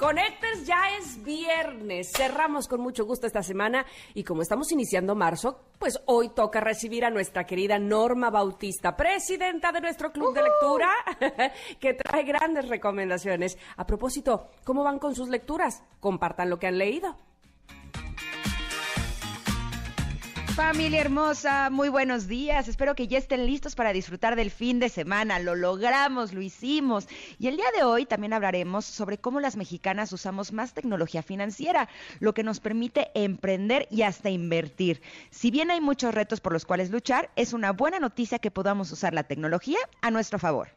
Connectors ya es viernes. Cerramos con mucho gusto esta semana y como estamos iniciando marzo, pues hoy toca recibir a nuestra querida Norma Bautista, presidenta de nuestro club de lectura, que trae grandes recomendaciones. A propósito, ¿cómo van con sus lecturas? Compartan lo que han leído. Familia hermosa, muy buenos días. Espero que ya estén listos para disfrutar del fin de semana. Lo logramos, lo hicimos. Y el día de hoy también hablaremos sobre cómo las mexicanas usamos más tecnología financiera, lo que nos permite emprender y hasta invertir. Si bien hay muchos retos por los cuales luchar, es una buena noticia que podamos usar la tecnología a nuestro favor.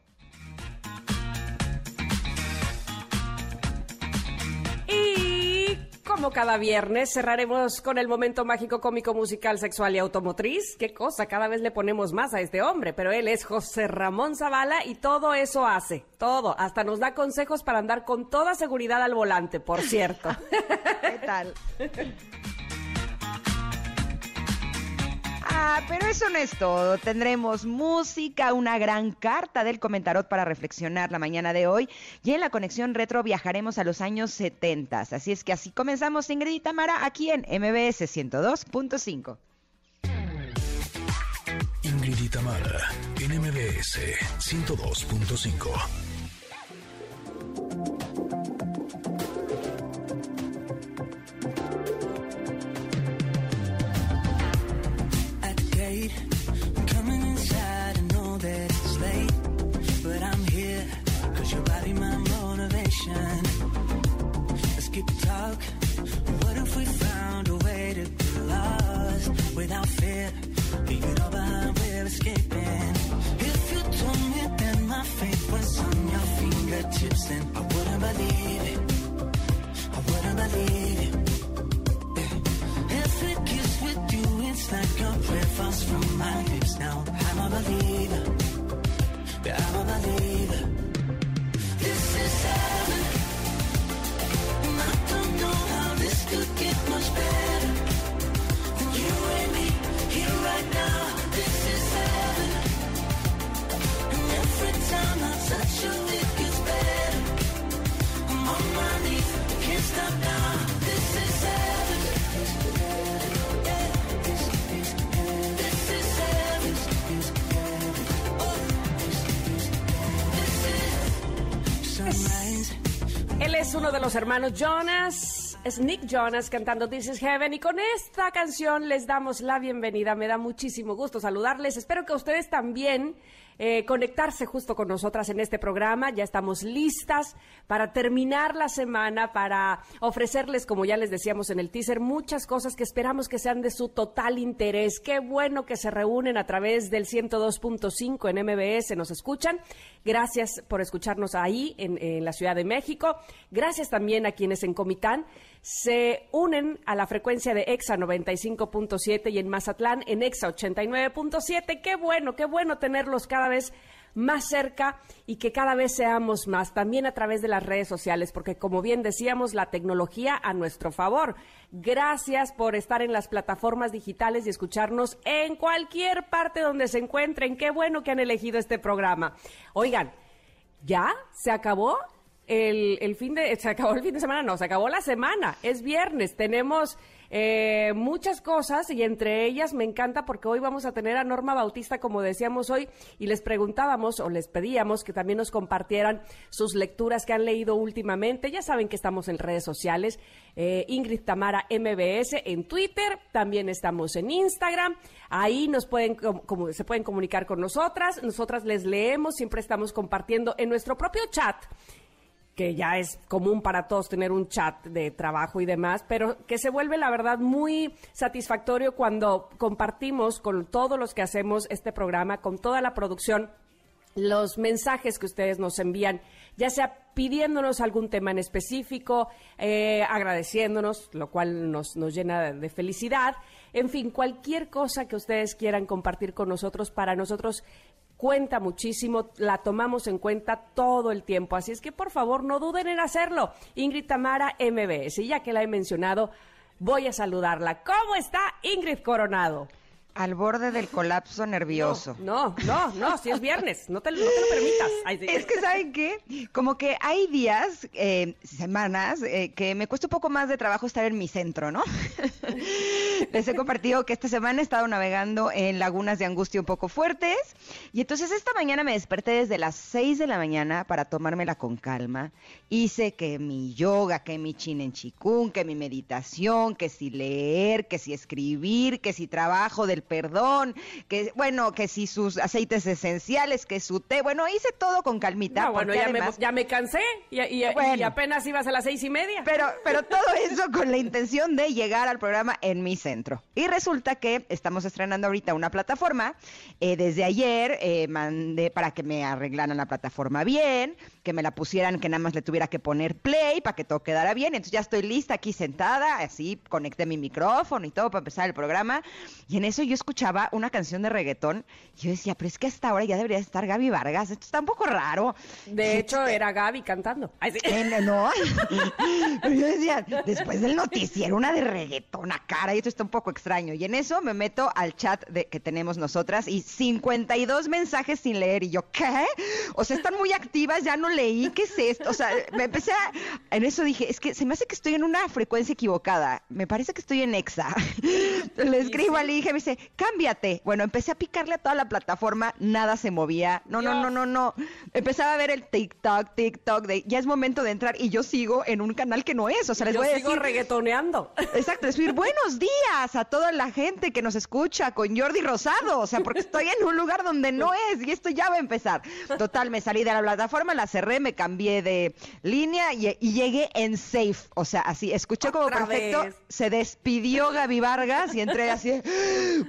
Como cada viernes, cerraremos con el momento mágico cómico musical sexual y automotriz. Qué cosa, cada vez le ponemos más a este hombre, pero él es José Ramón Zavala y todo eso hace, todo, hasta nos da consejos para andar con toda seguridad al volante, por cierto. ¿Qué tal? Ah, pero eso no es todo. Tendremos música, una gran carta del comentarot para reflexionar la mañana de hoy. Y en la conexión retro viajaremos a los años 70. Así es que así comenzamos Ingrid y Tamara aquí en MBS 102.5. Ingrid y Tamara en MBS 102.5. without fear. Leave it all behind, we're escaping. If you told me that my fate was on your fingertips, then I wouldn't believe it. I wouldn't believe it. Yeah. Every kiss with you, it's like a prayer falls from my lips. Now I'm a believer. Yeah, I'm a believer. This is heaven. And I don't know how this could get much better. Uno de los hermanos Jonas, es Nick Jonas cantando This is Heaven y con esta canción les damos la bienvenida. Me da muchísimo gusto saludarles. Espero que ustedes también eh, conectarse justo con nosotras en este programa. Ya estamos listas para terminar la semana, para ofrecerles, como ya les decíamos en el teaser, muchas cosas que esperamos que sean de su total interés. Qué bueno que se reúnen a través del 102.5 en MBS, nos escuchan. Gracias por escucharnos ahí en, en la Ciudad de México. Gracias también a quienes en Comitán se unen a la frecuencia de EXA 95.7 y en Mazatlán en EXA 89.7. Qué bueno, qué bueno tenerlos cada vez más cerca y que cada vez seamos más, también a través de las redes sociales, porque como bien decíamos, la tecnología a nuestro favor. Gracias por estar en las plataformas digitales y escucharnos en cualquier parte donde se encuentren. Qué bueno que han elegido este programa. Oigan, ¿ya se acabó el, fin de, se acabó el fin de semana, no, se acabó la semana, es viernes, tenemos eh, muchas cosas y entre ellas me encanta porque hoy vamos a tener a Norma Bautista, como decíamos hoy, y les preguntábamos o les pedíamos que también nos compartieran sus lecturas que han leído últimamente. Ya saben que estamos en redes sociales, eh, Ingrid Tamara MBS en Twitter, también estamos en Instagram, ahí nos pueden, como, se pueden comunicar con nosotras, nosotras les leemos, siempre estamos compartiendo en nuestro propio chat que ya es común para todos tener un chat de trabajo y demás, pero que se vuelve la verdad muy satisfactorio cuando compartimos con todos los que hacemos este programa, con toda la producción, los mensajes que ustedes nos envían, ya sea pidiéndonos algún tema en específico, eh, agradeciéndonos, lo cual nos, nos llena de felicidad. En fin, cualquier cosa que ustedes quieran compartir con nosotros, para nosotros cuenta muchísimo, la tomamos en cuenta todo el tiempo. Así es que por favor no duden en hacerlo. Ingrid Tamara MBS, y ya que la he mencionado, voy a saludarla. ¿Cómo está Ingrid Coronado? Al borde del colapso nervioso. No, no, no, si es viernes, no te, no te lo permitas. Es que, ¿saben qué? Como que hay días, eh, semanas, eh, que me cuesta un poco más de trabajo estar en mi centro, ¿no? Les he compartido que esta semana he estado navegando en lagunas de angustia un poco fuertes. Y entonces esta mañana me desperté desde las 6 de la mañana para tomármela con calma. Hice que mi yoga, que mi chin en chikung, que mi meditación, que si leer, que si escribir, que si trabajo del perdón, que bueno, que si sus aceites esenciales, que su té, bueno, hice todo con calmita. bueno, ya, me, ya, me, cansé y, apenas ibas a las seis y media. Pero, pero todo eso con la intención de llegar al programa en mi centro. Y resulta que estamos estrenando ahorita una plataforma. Eh, desde ayer eh, mandé para que me arreglaran la plataforma bien, que me la pusieran, que nada más le tuviera que poner play para que todo quedara bien. Entonces ya estoy lista aquí sentada, así conecté mi micrófono y todo para empezar el programa. Y en eso yo escuchaba una canción de reggaetón y yo decía, pero es que hasta ahora ya debería estar Gaby Vargas, esto está un poco raro. De hecho, era Gaby cantando. no, pero yo decía, después del noticiero, una de reggaetón a cara, y esto está un poco extraño. Y en eso me meto al chat de, que tenemos nosotras y 52 mensajes sin leer. Y yo, ¿qué? O sea, están muy activas, ya no leí, ¿qué es esto? O sea, me empecé a... En eso dije, es que se me hace que estoy en una frecuencia equivocada. Me parece que estoy en EXA. Le escribo al hija y me dice, cámbiate. Bueno, empecé a picarle a toda la plataforma, nada se movía. No, no, no, no, no. Empezaba a ver el TikTok, TikTok, de ya es momento de entrar y yo sigo en un canal que no es. O sea, les voy a sigo reggaetoneando. Exacto, decir buenos días a toda la gente que nos escucha con Jordi Rosado. O sea, porque estoy en un lugar donde no es y esto ya va a empezar. Total, me salí de la plataforma, la cerré, me cambié de línea y, llegué en safe. O sea, así, escuché como perfecto. Se despidió Gaby Vargas y entré así.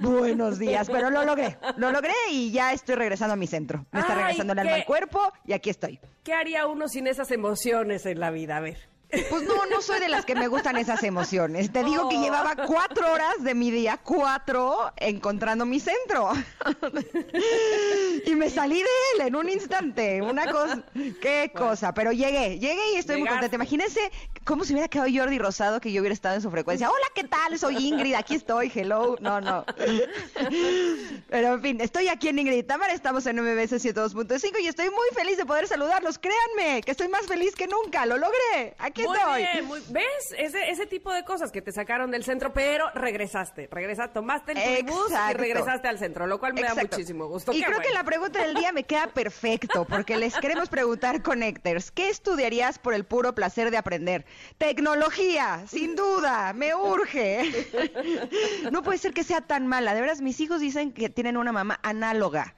Buenos días, pero lo logré, lo logré y ya estoy regresando a mi centro. Me está regresando el alma al cuerpo y aquí estoy. ¿Qué haría uno sin esas emociones en la vida? A ver. Pues no, no soy de las que me gustan esas emociones. Te digo que oh. llevaba cuatro horas de mi día, cuatro, encontrando mi centro. y me salí de él en un instante. Una cosa, qué cosa. Pero llegué, llegué y estoy muy contenta. Imagínense cómo se hubiera quedado Jordi Rosado que yo hubiera estado en su frecuencia. Hola, ¿qué tal? Soy Ingrid, aquí estoy, hello. No, no. Pero en fin, estoy aquí en Ingrid Tamara, estamos en MBS 102.5 y estoy muy feliz de poder saludarlos. Créanme que estoy más feliz que nunca. Lo logré. Aquí muy Bien, ¿Ves? Ese, ese tipo de cosas que te sacaron del centro, pero regresaste. Regresaste, tomaste el bus y regresaste al centro, lo cual me da muchísimo gusto. Y creo que la pregunta del día me queda perfecto, porque les queremos preguntar, Connectors, ¿qué estudiarías por el puro placer de aprender? Tecnología, sin duda, me urge. No puede ser que sea tan mala. De veras, mis hijos dicen que tienen una mamá análoga.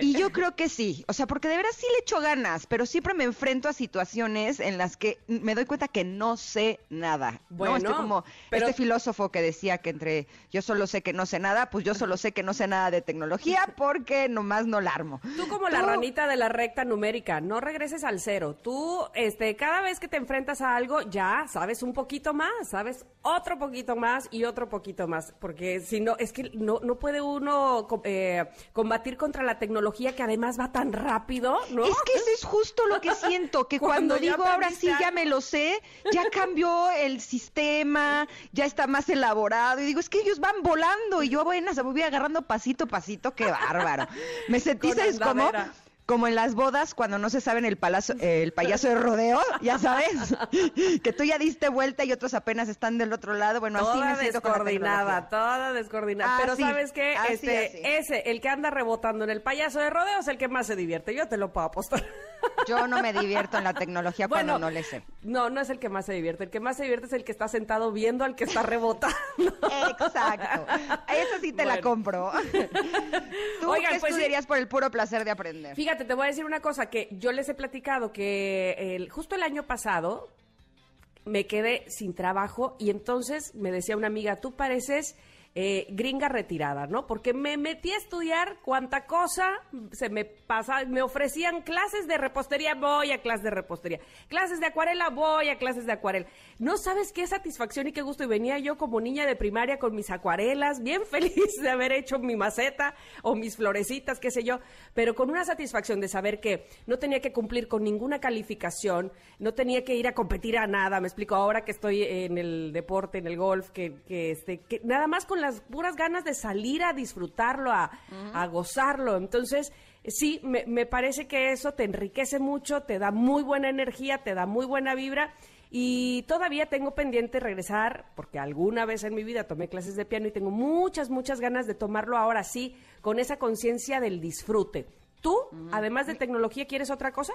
Y yo creo que sí, o sea, porque de veras sí le echo ganas, pero siempre me enfrento a situaciones en las que me doy cuenta que no sé nada. Bueno, este como este filósofo que decía que entre yo solo sé que no sé nada, pues yo solo sé que no sé nada de tecnología porque nomás no la armo. Tú como la ranita de la recta numérica, no regreses al cero. Tú, este, cada vez que te enfrentas a algo, ya sabes un poquito más, sabes otro poquito más y otro poquito más, porque si no, es que no, no puede uno eh, combatir contra la tecnología que además va tan rápido, ¿no? Es que eso es justo lo que siento, que cuando, digo ahora sí ya me lo sé, ya cambió el sistema, ya está más elaborado y digo, es que ellos van volando y yo voy, voy agarrando pasito a pasito, qué bárbaro. Me sentí, ¿sabes cómo? Como en las bodas cuando no se sabe en el palazo, el payaso de rodeo, ya sabes, que tú ya diste vuelta y otros apenas están del otro lado. Bueno, así me siento descoordinada, toda descoordinada. Pero sabes qué, este, ese, el que anda rebotando en el payaso de rodeo es el que más se divierte. Yo te lo puedo apostar. Yo no me divierto en la tecnología cuando no le sé. No, no es el que más se divierte. El que más se divierte es el que está sentado viendo al que está rebotando. Exacto. Eso sí te la compro. ¿Tú qué pues estudiarías por el puro placer de aprender? Fíjate te voy a decir una cosa que yo les he platicado que el, justo el año pasado me quedé sin trabajo y entonces me decía una amiga, tú pareces eh, gringa retirada, ¿no? Porque me metí a estudiar cuánta cosa se me pasa, me ofrecían clases de repostería, voy a clases de repostería, clases de acuarela, voy a clases de acuarela. No sabes qué satisfacción y qué gusto. Y venía yo como niña de primaria con mis acuarelas, bien feliz de haber hecho mi maceta o mis florecitas, qué sé yo, pero con una satisfacción de saber que no tenía que cumplir con ninguna calificación, no tenía que ir a competir a nada. Me explico ahora que estoy en el deporte, en el golf, que, que, este, que nada más con las puras ganas de salir a disfrutarlo, a, gozarlo. Entonces, sí, me, me, parece que eso te enriquece mucho, te da muy buena energía, te da muy buena vibra. Y todavía tengo pendiente regresar, porque alguna vez en mi vida tomé clases de piano y tengo muchas, muchas ganas de tomarlo ahora sí, con esa conciencia del disfrute. ¿Tú, además de tecnología, quieres otra cosa?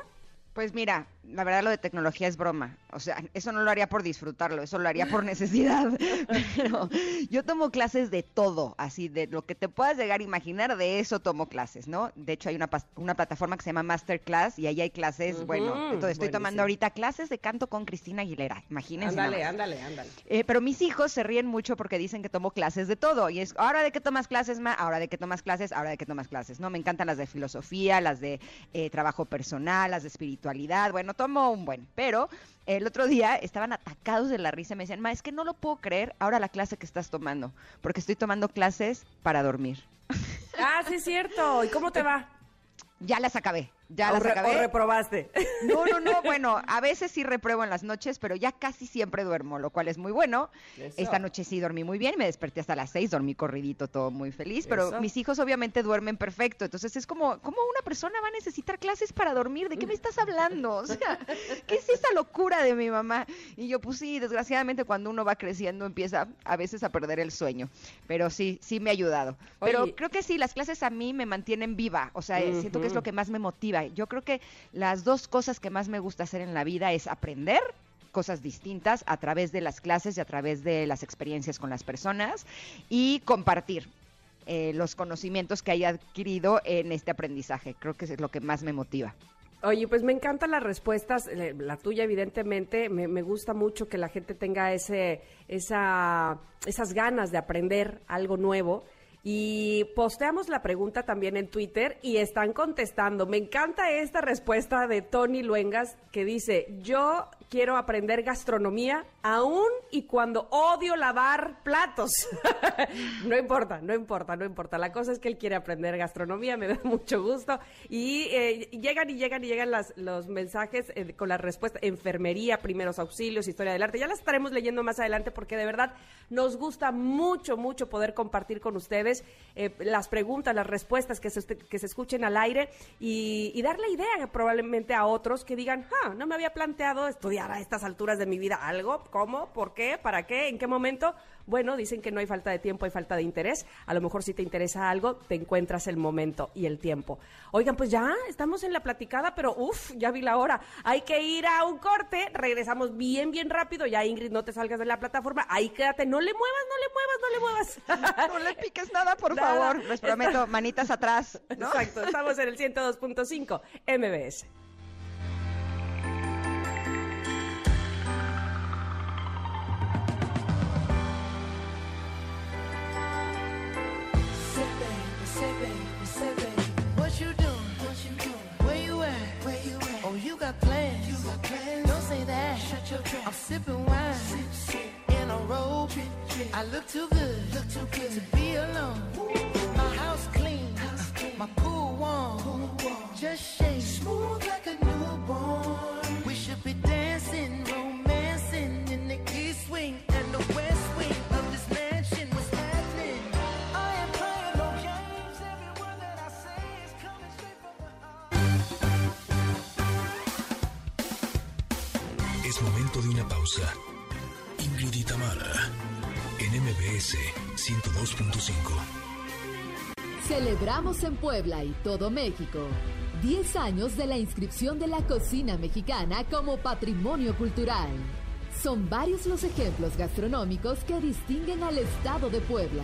Pues mira, la verdad lo de tecnología es broma. O sea, eso no lo haría por disfrutarlo, eso lo haría por necesidad. Pero yo tomo clases de todo, así, de lo que te puedas llegar a imaginar, de eso tomo clases, ¿no? De hecho, hay una, una plataforma que se llama Masterclass y ahí hay clases, bueno, entonces estoy tomando ahorita clases de canto con Cristina Aguilera, imagínense. Ándale, ándale, ándale. Eh, pero mis hijos se ríen mucho porque dicen que tomo clases de todo. Y es, ahora de qué tomas clases, ma, ahora de qué tomas clases, ahora de qué tomas clases, ¿no? Me encantan las de filosofía, las de eh, trabajo personal, las de espiritualidad bueno, tomo un buen, pero el otro día estaban atacados de la risa y me decían, ma, es que no lo puedo creer ahora la clase que estás tomando, porque estoy tomando clases para dormir. Ah, sí es cierto. ¿Y cómo te va? Ya las acabé. Ya las acabé. ¿O reprobaste? No, no, no. Bueno, a veces sí repruebo en las noches, pero ya casi siempre duermo, lo cual es muy bueno. Esta noche sí dormí muy bien, me desperté hasta las seis, dormí corridito, todo muy feliz, pero mis hijos obviamente duermen perfecto. Entonces es como, ¿cómo una persona va a necesitar clases para dormir? ¿De qué me estás hablando? O sea, ¿qué es esa locura de mi mamá? Y yo, pues sí, desgraciadamente cuando uno va creciendo empieza a veces a perder el sueño. Pero sí, sí me ha ayudado. Pero creo que sí, las clases a mí me mantienen viva. O sea, siento que es lo que más me motiva yo creo que las dos cosas que más me gusta hacer en la vida es aprender cosas distintas a través de las clases y a través de las experiencias con las personas y compartir. Eh, los conocimientos que haya adquirido en este aprendizaje. Creo que es lo que más me motiva. Oye, pues me encantan las respuestas, eh, la tuya evidentemente, me, me, gusta mucho que la gente tenga ese, esa, esas ganas de aprender algo nuevo y posteamos la pregunta también en Twitter y están contestando. Me encanta esta respuesta de Tony Luengas que dice, yo quiero aprender gastronomía aún y cuando odio lavar platos. no importa, no importa, no importa. La cosa es que él quiere aprender gastronomía, me da mucho gusto. Y eh, llegan y llegan y llegan las, los mensajes eh, con la respuesta enfermería, primeros auxilios, historia del arte. Ya las estaremos leyendo más adelante porque de verdad nos gusta mucho, mucho poder compartir con ustedes eh, las preguntas, las respuestas que se, que se escuchen al aire y, y darle idea probablemente a otros que digan, ah, no me había planteado estudiar a estas alturas de mi vida algo. ¿Cómo? ¿Por qué? ¿Para qué? ¿En qué momento? Bueno, dicen que no hay falta de tiempo, hay falta de interés. A lo mejor si te interesa algo, te encuentras el momento y el tiempo. Oigan, pues ya estamos en la platicada, pero uff, ya vi la hora. Hay que ir a un corte. Regresamos bien, bien rápido. Ya, Ingrid, no te salgas de la plataforma. Ahí quédate. No le muevas, no le muevas, no le muevas. no le piques nada, por favor. Les prometo, manitas atrás. Exacto. Estamos en el 102.5 MBS. Got plans. You got plans. Don't say that. Shut your trap. I'm sipping wine sip, sip. in a robe. Trip, trip. I look too good. Look too good to be alone. Ooh. My house clean. House clean. My pool warm. pool warm. Just shake smooth like a newborn. Pausa. Ingrid en MBS 102.5. Celebramos en Puebla y todo México 10 años de la inscripción de la cocina mexicana como patrimonio cultural. Son varios los ejemplos gastronómicos que distinguen al estado de Puebla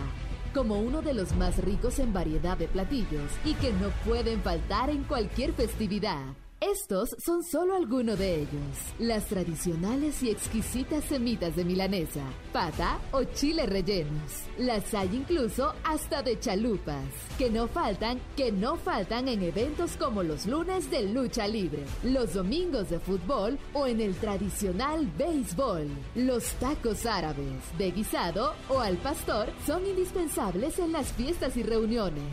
como uno de los más ricos en variedad de platillos y que no pueden faltar en cualquier festividad. Estos son solo algunos de ellos. Las tradicionales y exquisitas semitas de milanesa, pata o chile rellenos. Las hay incluso hasta de chalupas, que no faltan, que no faltan en eventos como los lunes de lucha libre, los domingos de fútbol o en el tradicional béisbol. Los tacos árabes, de guisado o al pastor son indispensables en las fiestas y reuniones.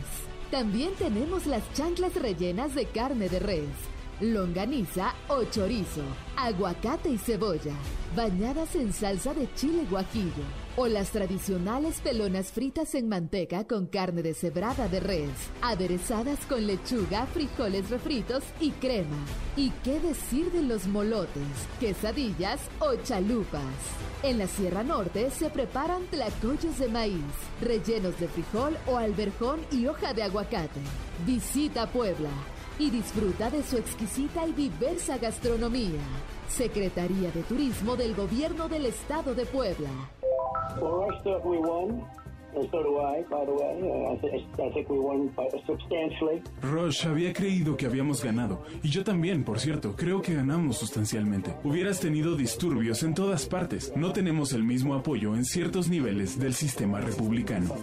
También tenemos las chanclas rellenas de carne de res longaniza o chorizo, aguacate y cebolla, bañadas en salsa de chile guajillo, o las tradicionales pelonas fritas en manteca con carne deshebrada de res, aderezadas con lechuga, frijoles refritos y crema. ¿Y qué decir de los molotes, quesadillas o chalupas? En la Sierra Norte se preparan tlacoyos de maíz, rellenos de frijol o alberjón y hoja de aguacate. Visita Puebla y disfruta de su exquisita y diversa gastronomía. Secretaría de Turismo del Gobierno del Estado de Puebla. Rush había creído que habíamos ganado. Y yo también, por cierto. Creo que ganamos sustancialmente. Hubieras tenido disturbios en todas partes. No tenemos el mismo apoyo en ciertos niveles del sistema republicano.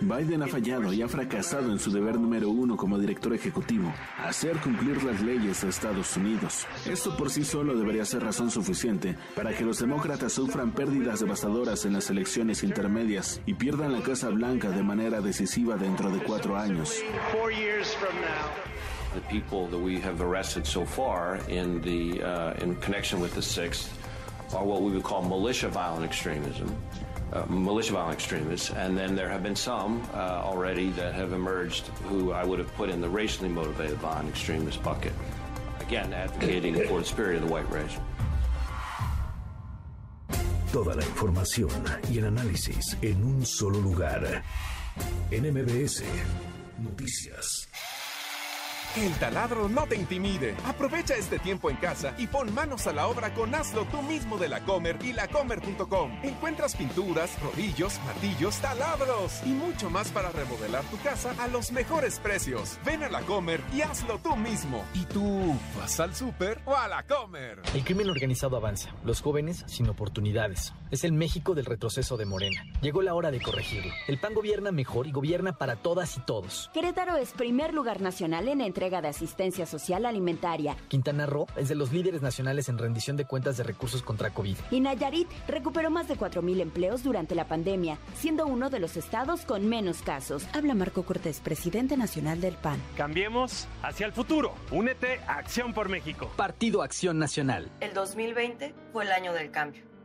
Biden ha fallado y ha fracasado en su deber número uno como director ejecutivo, hacer cumplir las leyes a Estados Unidos. Esto por sí solo debería ser razón suficiente para que los demócratas sufran pérdidas devastadoras en las elecciones intermedias y pierdan la Casa Blanca de manera decisiva dentro de cuatro años. The people that we have arrested so far in the uh, in connection with the sixth are what we would call militia violent extremism. Uh, militia violent extremists, and then there have been some uh, already that have emerged who I would have put in the racially motivated violent extremist bucket. Again, advocating for the spirit of the white race. Toda la información y el análisis en un solo lugar. NMBS Noticias. El taladro no te intimide. Aprovecha este tiempo en casa y pon manos a la obra con Hazlo tú mismo de la Comer y lacomer.com. Encuentras pinturas, rodillos, martillos, taladros y mucho más para remodelar tu casa a los mejores precios. Ven a la Comer y hazlo tú mismo. ¿Y tú vas al súper o a la Comer? El crimen organizado avanza, los jóvenes sin oportunidades. Es el México del retroceso de Morena. Llegó la hora de corregirlo. El PAN gobierna mejor y gobierna para todas y todos. Querétaro es primer lugar nacional en entrega de asistencia social alimentaria. Quintana Roo es de los líderes nacionales en rendición de cuentas de recursos contra COVID. Y Nayarit recuperó más de 4.000 empleos durante la pandemia, siendo uno de los estados con menos casos. Habla Marco Cortés, presidente nacional del PAN. Cambiemos hacia el futuro. Únete a Acción por México. Partido Acción Nacional. El 2020 fue el año del cambio,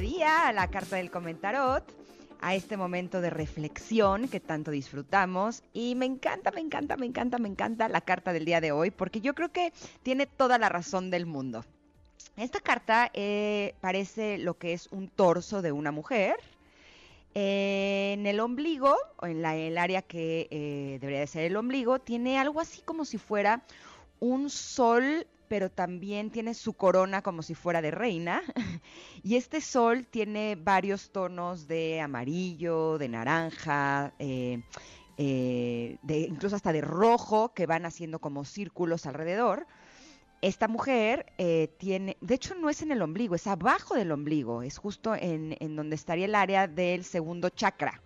Día a la carta del comentarot, a este momento de reflexión que tanto disfrutamos y me encanta, me encanta, me encanta, me encanta la carta del día de hoy porque yo creo que tiene toda la razón del mundo. Esta carta eh, parece lo que es un torso de una mujer. en el ombligo, o en el área que eh, debería de ser el ombligo, tiene algo así como si fuera un sol pero también tiene su corona como si fuera de reina. y este sol tiene varios tonos de amarillo, de naranja, eh, eh, incluso hasta de rojo, que van haciendo como círculos alrededor. Esta mujer eh, tiene, de hecho no es en el ombligo, es abajo del ombligo, es justo en donde estaría el área del segundo chakra.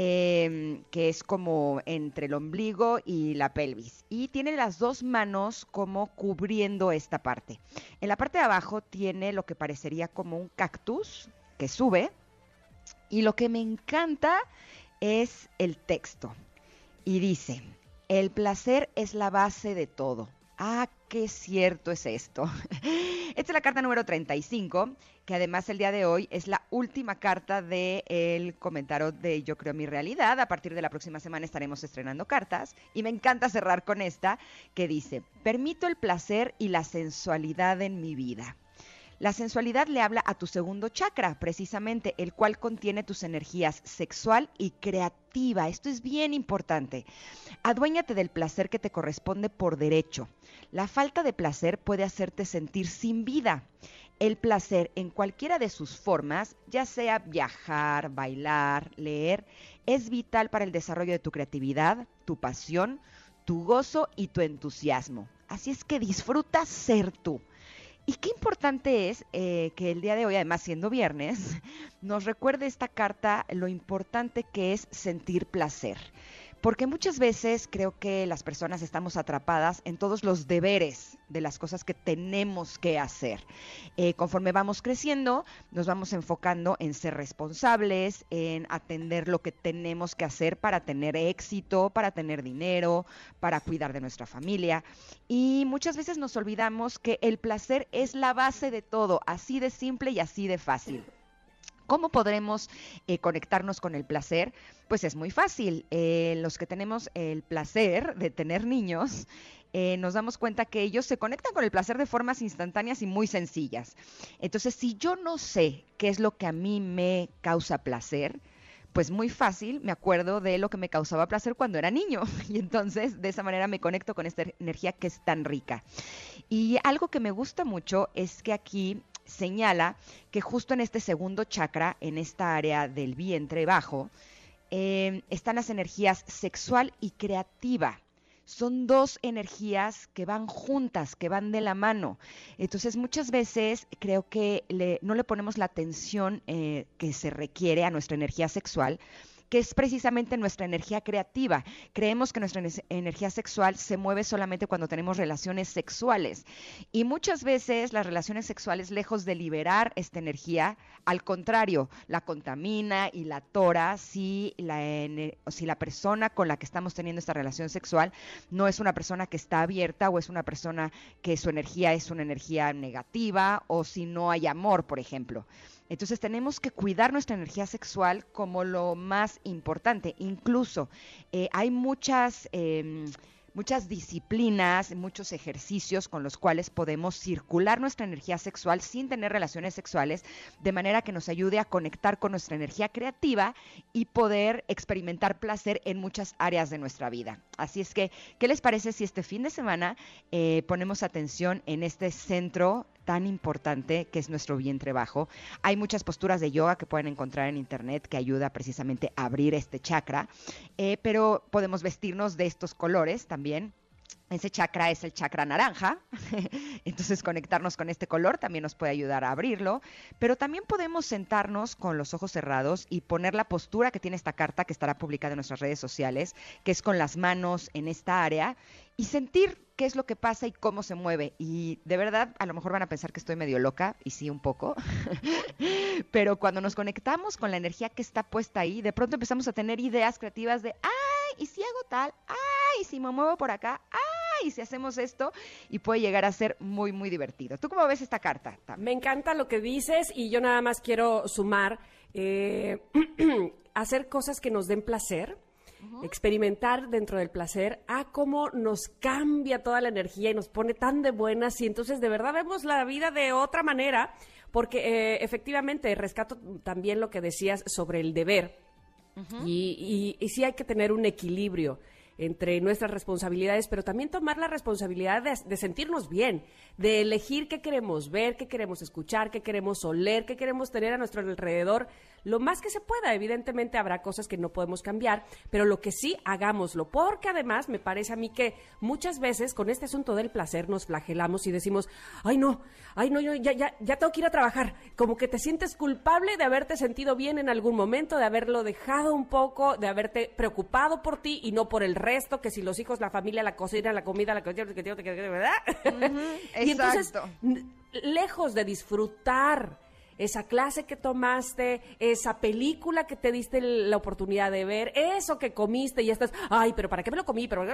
Em, que es como entre el ombligo y la pelvis. Y tiene las dos manos como cubriendo esta parte. En la parte de abajo tiene lo que parecería como un cactus que sube. Y lo que me encanta es el texto. Y dice, el placer es la base de todo. Ah, qué cierto es esto. Esta es la carta número 35, que además el día de hoy es la última carta del comentario de Yo creo mi realidad. A partir de la próxima semana estaremos estrenando cartas y me encanta cerrar con esta que dice, permito el placer y la sensualidad en mi vida. La sensualidad le habla a tu segundo chakra, precisamente, el cual contiene tus energías sexual y creativa. Esto es bien importante. Aduéñate del placer que te corresponde por derecho. La falta de placer puede hacerte sentir sin vida. El placer en cualquiera de sus formas, ya sea viajar, bailar, leer, es vital para el desarrollo de tu creatividad, tu pasión, tu gozo y tu entusiasmo. Así es que disfruta ser tú. Y qué importante es eh, que el día de hoy, además siendo viernes, nos recuerde esta carta lo importante que es sentir placer. Porque muchas veces creo que las personas estamos atrapadas en todos los deberes de las cosas que tenemos que hacer. Eh, conforme vamos creciendo, nos vamos enfocando en ser responsables, en atender lo que tenemos que hacer para tener éxito, para tener dinero, para cuidar de nuestra familia. Y muchas veces nos olvidamos que el placer es la base de todo, así de simple y así de fácil. ¿Cómo podremos eh, conectarnos con el placer? Pues es muy fácil. Eh, los que tenemos el placer de tener niños, eh, nos damos cuenta que ellos se conectan con el placer de formas instantáneas y muy sencillas. Entonces, si yo no sé qué es lo que a mí me causa placer, pues muy fácil, me acuerdo de lo que me causaba placer cuando era niño y entonces de esa manera me conecto con esta energía que es tan rica. Y algo que me gusta mucho es que aquí señala que justo en este segundo chakra, en esta área del vientre bajo, eh, están las energías sexual y creativa. Son dos energías que van juntas, que van de la mano. Entonces muchas veces creo que no le ponemos la atención eh, que se requiere a nuestra energía sexual que es precisamente nuestra energía creativa. Creemos que nuestra energía sexual se mueve solamente cuando tenemos relaciones sexuales. Y muchas veces las relaciones sexuales, lejos de liberar esta energía, al contrario, la contamina y la tora si la, si la persona con la que estamos teniendo esta relación sexual no es una persona que está abierta o es una persona que su energía es una energía negativa o si no hay amor, por ejemplo. Entonces tenemos que cuidar nuestra energía sexual como lo más importante. Incluso eh, hay muchas... Em, muchas disciplinas, muchos ejercicios con los cuales podemos circular nuestra energía sexual sin tener relaciones sexuales, de manera que nos ayude a conectar con nuestra energía creativa y poder experimentar placer en muchas áreas de nuestra vida. Así es que, ¿qué les parece si este fin de semana eh, ponemos atención en este centro tan importante que es nuestro vientre bajo. Hay muchas posturas de yoga que pueden encontrar en internet que ayuda precisamente a abrir este chakra, eh, pero podemos vestirnos de estos colores también. Ese chakra es el chakra naranja, entonces conectarnos con este color también nos puede ayudar a abrirlo, pero también podemos sentarnos con los ojos cerrados y poner la postura que tiene esta carta que estará publicada en nuestras redes sociales, que es con las manos en esta área y sentir qué es lo que pasa y cómo se mueve. Y de verdad, a lo mejor van a pensar que estoy medio loca, y sí, un poco, pero cuando nos conectamos con la energía que está puesta ahí, de pronto empezamos a tener ideas creativas de, ay, ¿y si hago tal? Ay, ¿y si me muevo por acá? Ay, ¿y si hacemos esto? Y puede llegar a ser muy, muy divertido. ¿Tú cómo ves esta carta? Me encanta lo que dices y yo nada más quiero sumar, eh, hacer cosas que nos den placer experimentar dentro del placer, a cómo nos cambia toda la energía y nos pone tan de buenas y entonces de verdad vemos la vida de otra manera, porque eh, efectivamente rescato también lo que decías sobre el deber y, y, sí hay que tener un equilibrio entre nuestras responsabilidades, pero también tomar la responsabilidad de, sentirnos bien, de elegir qué queremos ver, qué queremos escuchar, qué queremos oler, qué queremos tener a nuestro alrededor, lo más que se pueda. Evidentemente habrá cosas que no podemos cambiar, pero lo que sí, hagámoslo, porque además me parece a mí que muchas veces con este asunto del placer nos flagelamos y decimos, ay no, ay no, ya, ya, ya tengo que ir a trabajar, como que te sientes culpable de haberte sentido bien en algún momento, de haberlo dejado un poco, de haberte preocupado por ti y no por el resto, que si los hijos, la familia, la cocina, la comida, la cocina, ¿verdad? y entonces, lejos de disfrutar esa clase que tomaste, esa película que te diste la oportunidad de ver, eso que comiste y estás, ay, pero ¿para qué me lo comí? Pero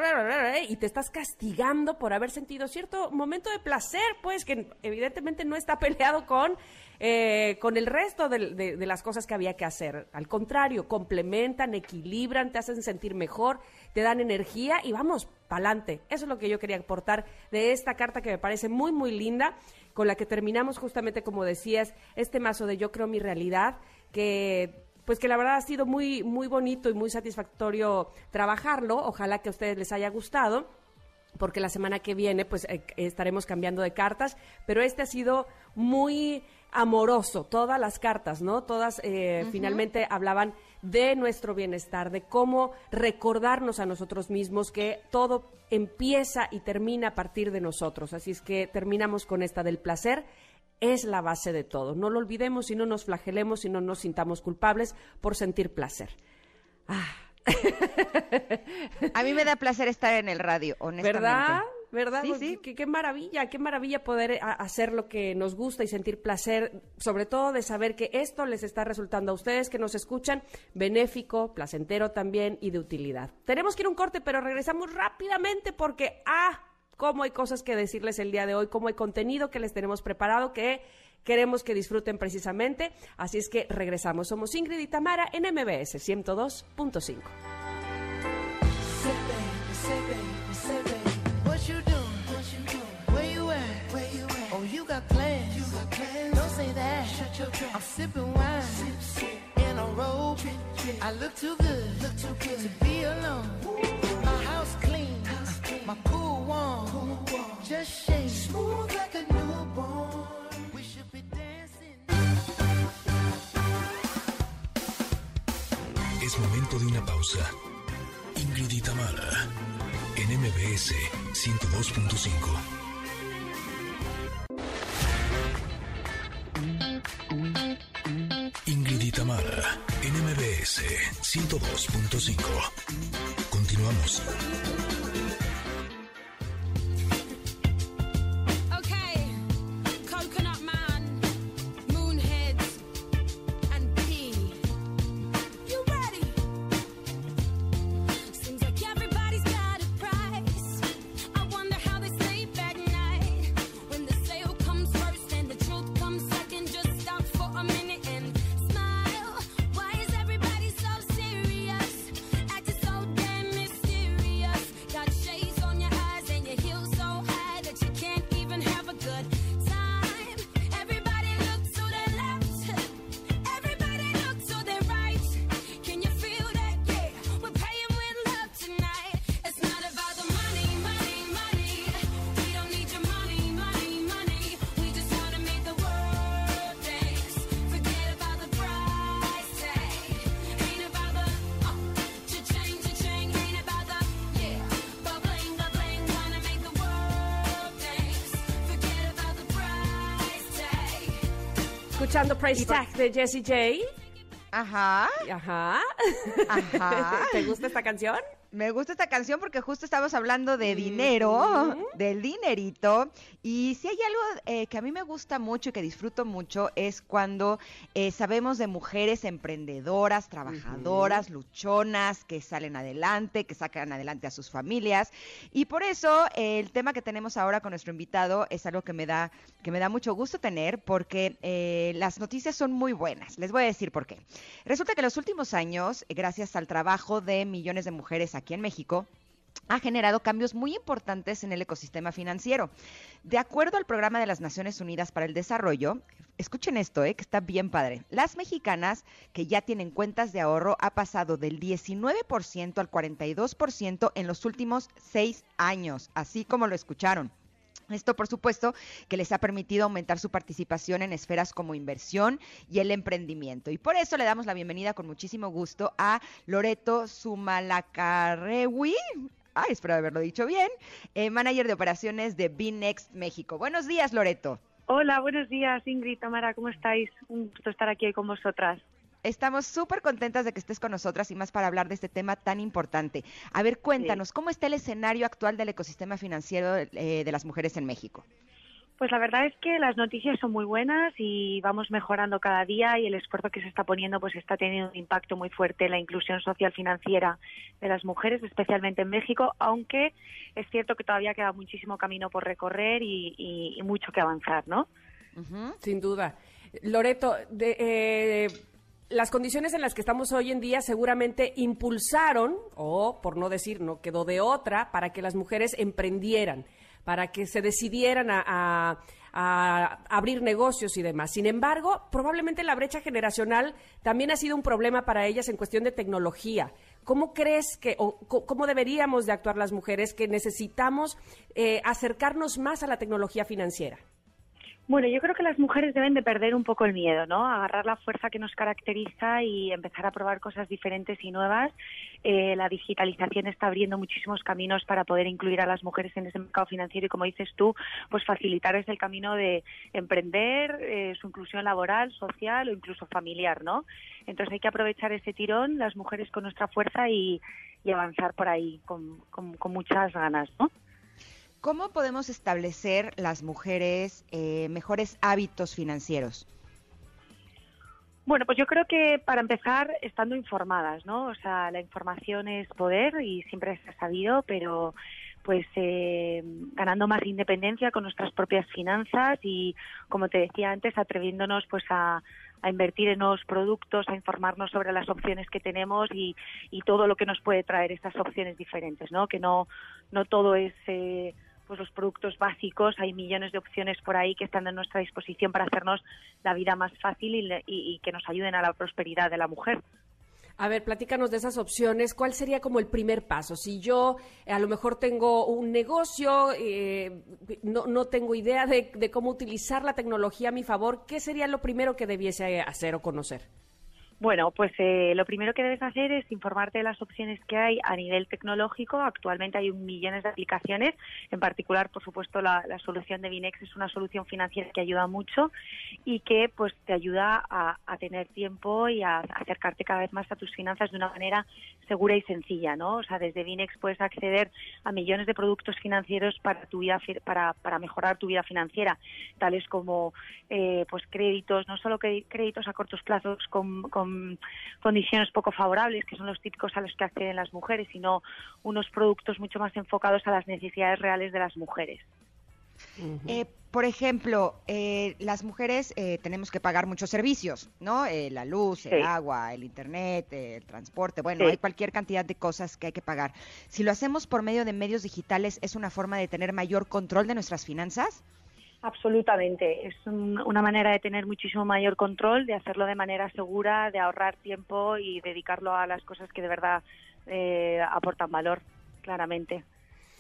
y te estás castigando por haber sentido cierto momento de placer, pues que evidentemente no está peleado con eh, con el resto de, las cosas que había que hacer. Al contrario, complementan, equilibran, te hacen sentir mejor, te dan energía y vamos, pa'lante. Eso es lo que yo quería aportar de esta carta que me parece muy, muy linda con la que terminamos justamente, como decías, este mazo de Yo creo mi realidad, que pues que la verdad ha sido muy, muy bonito y muy satisfactorio trabajarlo. Ojalá que a ustedes les haya gustado porque la semana que viene pues eh, estaremos cambiando de cartas, pero este ha sido muy amoroso, todas las cartas, ¿no? Todas eh, finalmente hablaban de nuestro bienestar, de cómo recordarnos a nosotros mismos que todo empieza y termina a partir de nosotros. Así es que terminamos con esta del placer. Es la base de todo. No lo olvidemos y no nos flagelemos y no nos sintamos culpables por sentir placer. Ah. a mí me da placer estar en el radio, honestamente. ¿Verdad? ¿Verdad? Sí, sí. Qué, maravilla, qué maravilla poder eh, hacer lo que nos gusta y sentir placer, sobre todo de saber que esto les está resultando a ustedes que nos escuchan benéfico, placentero también y de utilidad. Tenemos que ir a un corte, pero regresamos rápidamente porque, ah, cómo hay cosas que decirles el día de hoy, cómo hay contenido que les tenemos preparado que queremos que disfruten precisamente. Así es que regresamos. Somos Ingrid y Tamara en MBS 102.5. I'm sipping wine in a robe. I look too good, to be alone. My house clean, my pool warm. Just shake smooth like a newborn. We should be dancing. Es momento de una pausa. Ingrid y Tamara en MBS 102.5. Tamara, NMBS 102.5. Continuamos. Escuchando Price Tag de Jessie J. Ajá. Ajá. Ajá. ¿Te gusta esta canción? Me gusta esta canción porque justo estamos hablando de dinero, del dinerito. Y si hay algo eh, que a mí me gusta mucho y que disfruto mucho es cuando eh, sabemos de mujeres emprendedoras, trabajadoras, luchonas, que salen adelante, que sacan adelante a sus familias. Y por eso el tema que tenemos ahora con nuestro invitado es algo que me da, que me da mucho gusto tener porque eh, las noticias son muy buenas. Les voy a decir por qué. Resulta que en los últimos años, gracias al trabajo de millones de mujeres aquí, aquí en México, ha generado cambios muy importantes en el ecosistema financiero. De acuerdo al Programa de las Naciones Unidas para el Desarrollo, escuchen esto, eh, que está bien padre. Las mexicanas que ya tienen cuentas de ahorro ha pasado del 19% al 42% en los últimos seis años, así como lo escucharon. Esto, por supuesto, que les ha permitido aumentar su participación en esferas como inversión y el emprendimiento. Y por eso le damos la bienvenida con muchísimo gusto a Loreto Sumalacarrewi. Ay, espero haberlo dicho bien. Eh, manager de operaciones de Binext México. Buenos días, Loreto. Hola, buenos días, Ingrid, Tamara, ¿cómo estáis? Un gusto estar aquí con vosotras. Estamos súper contentas de que estés con nosotras y más para hablar de este tema tan importante. A ver, cuéntanos, ¿cómo está el escenario actual del ecosistema financiero eh, de las mujeres en México? Pues la verdad es que las noticias son muy buenas y vamos mejorando cada día y el esfuerzo que se está poniendo pues está teniendo un impacto muy fuerte en la inclusión social financiera de las mujeres, especialmente en México, aunque es cierto que todavía queda muchísimo camino por recorrer y, mucho que avanzar, ¿no? Sin duda. Loreto, de, eh, las condiciones en las que estamos hoy en día seguramente impulsaron, o por no decir, no quedó de otra, para que las mujeres emprendieran para que se decidieran a, abrir negocios y demás. Sin embargo, probablemente la brecha generacional también ha sido un problema para ellas en cuestión de tecnología. ¿Cómo crees que, o cómo deberíamos de actuar las mujeres que necesitamos eh, acercarnos más a la tecnología financiera? Bueno, yo creo que las mujeres deben de perder un poco el miedo, ¿no? Agarrar la fuerza que nos caracteriza y empezar a probar cosas diferentes y nuevas. Eh, la digitalización está abriendo muchísimos caminos para poder incluir a las mujeres en ese mercado financiero y, como dices tú, pues facilitarles el camino de emprender, eh, su inclusión laboral, social o incluso familiar, ¿no? Entonces hay que aprovechar ese tirón, las mujeres con nuestra fuerza y, avanzar por ahí con, con muchas ganas, ¿no? ¿Cómo podemos establecer las mujeres eh, mejores hábitos financieros? Bueno, pues yo creo que para empezar, estando informadas, ¿no? O sea, la información es poder y siempre se ha sabido, pero pues eh, ganando más independencia con nuestras propias finanzas y, como te decía antes, atreviéndonos pues a, invertir en nuevos productos, a informarnos sobre las opciones que tenemos y, y, todo lo que nos puede traer esas opciones diferentes, ¿no? Que no, no todo es... Eh, pues los productos básicos, hay millones de opciones por ahí que están a nuestra disposición para hacernos la vida más fácil y, que nos ayuden a la prosperidad de la mujer. A ver, platícanos de esas opciones. ¿Cuál sería como el primer paso? Si yo eh, a lo mejor tengo un negocio, eh, no, no, tengo idea de, de, cómo utilizar la tecnología a mi favor, ¿qué sería lo primero que debiese hacer o conocer? Bueno, pues eh, lo primero que debes hacer es informarte de las opciones que hay a nivel tecnológico. Actualmente hay millones de aplicaciones. En particular, por supuesto, la, solución de Binex es una solución financiera que ayuda mucho y que pues te ayuda a, tener tiempo y a, acercarte cada vez más a tus finanzas de una manera segura y sencilla, ¿no? O sea, desde Binex puedes acceder a millones de productos financieros para tu vida para, para mejorar tu vida financiera, tales como eh, pues créditos, no solo créditos a cortos plazos con condiciones poco favorables, que son los típicos a los que acceden las mujeres, sino unos productos mucho más enfocados a las necesidades reales de las mujeres. Eh, por ejemplo, eh, las mujeres eh, tenemos que pagar muchos servicios, ¿no? la luz, el agua, el internet, el transporte, bueno, hay cualquier cantidad de cosas que hay que pagar. Si lo hacemos por medio de medios digitales, ¿es una forma de tener mayor control de nuestras finanzas? Absolutamente. Es una manera de tener muchísimo mayor control, de hacerlo de manera segura, de ahorrar tiempo y dedicarlo a las cosas que de verdad eh, aportan valor, claramente.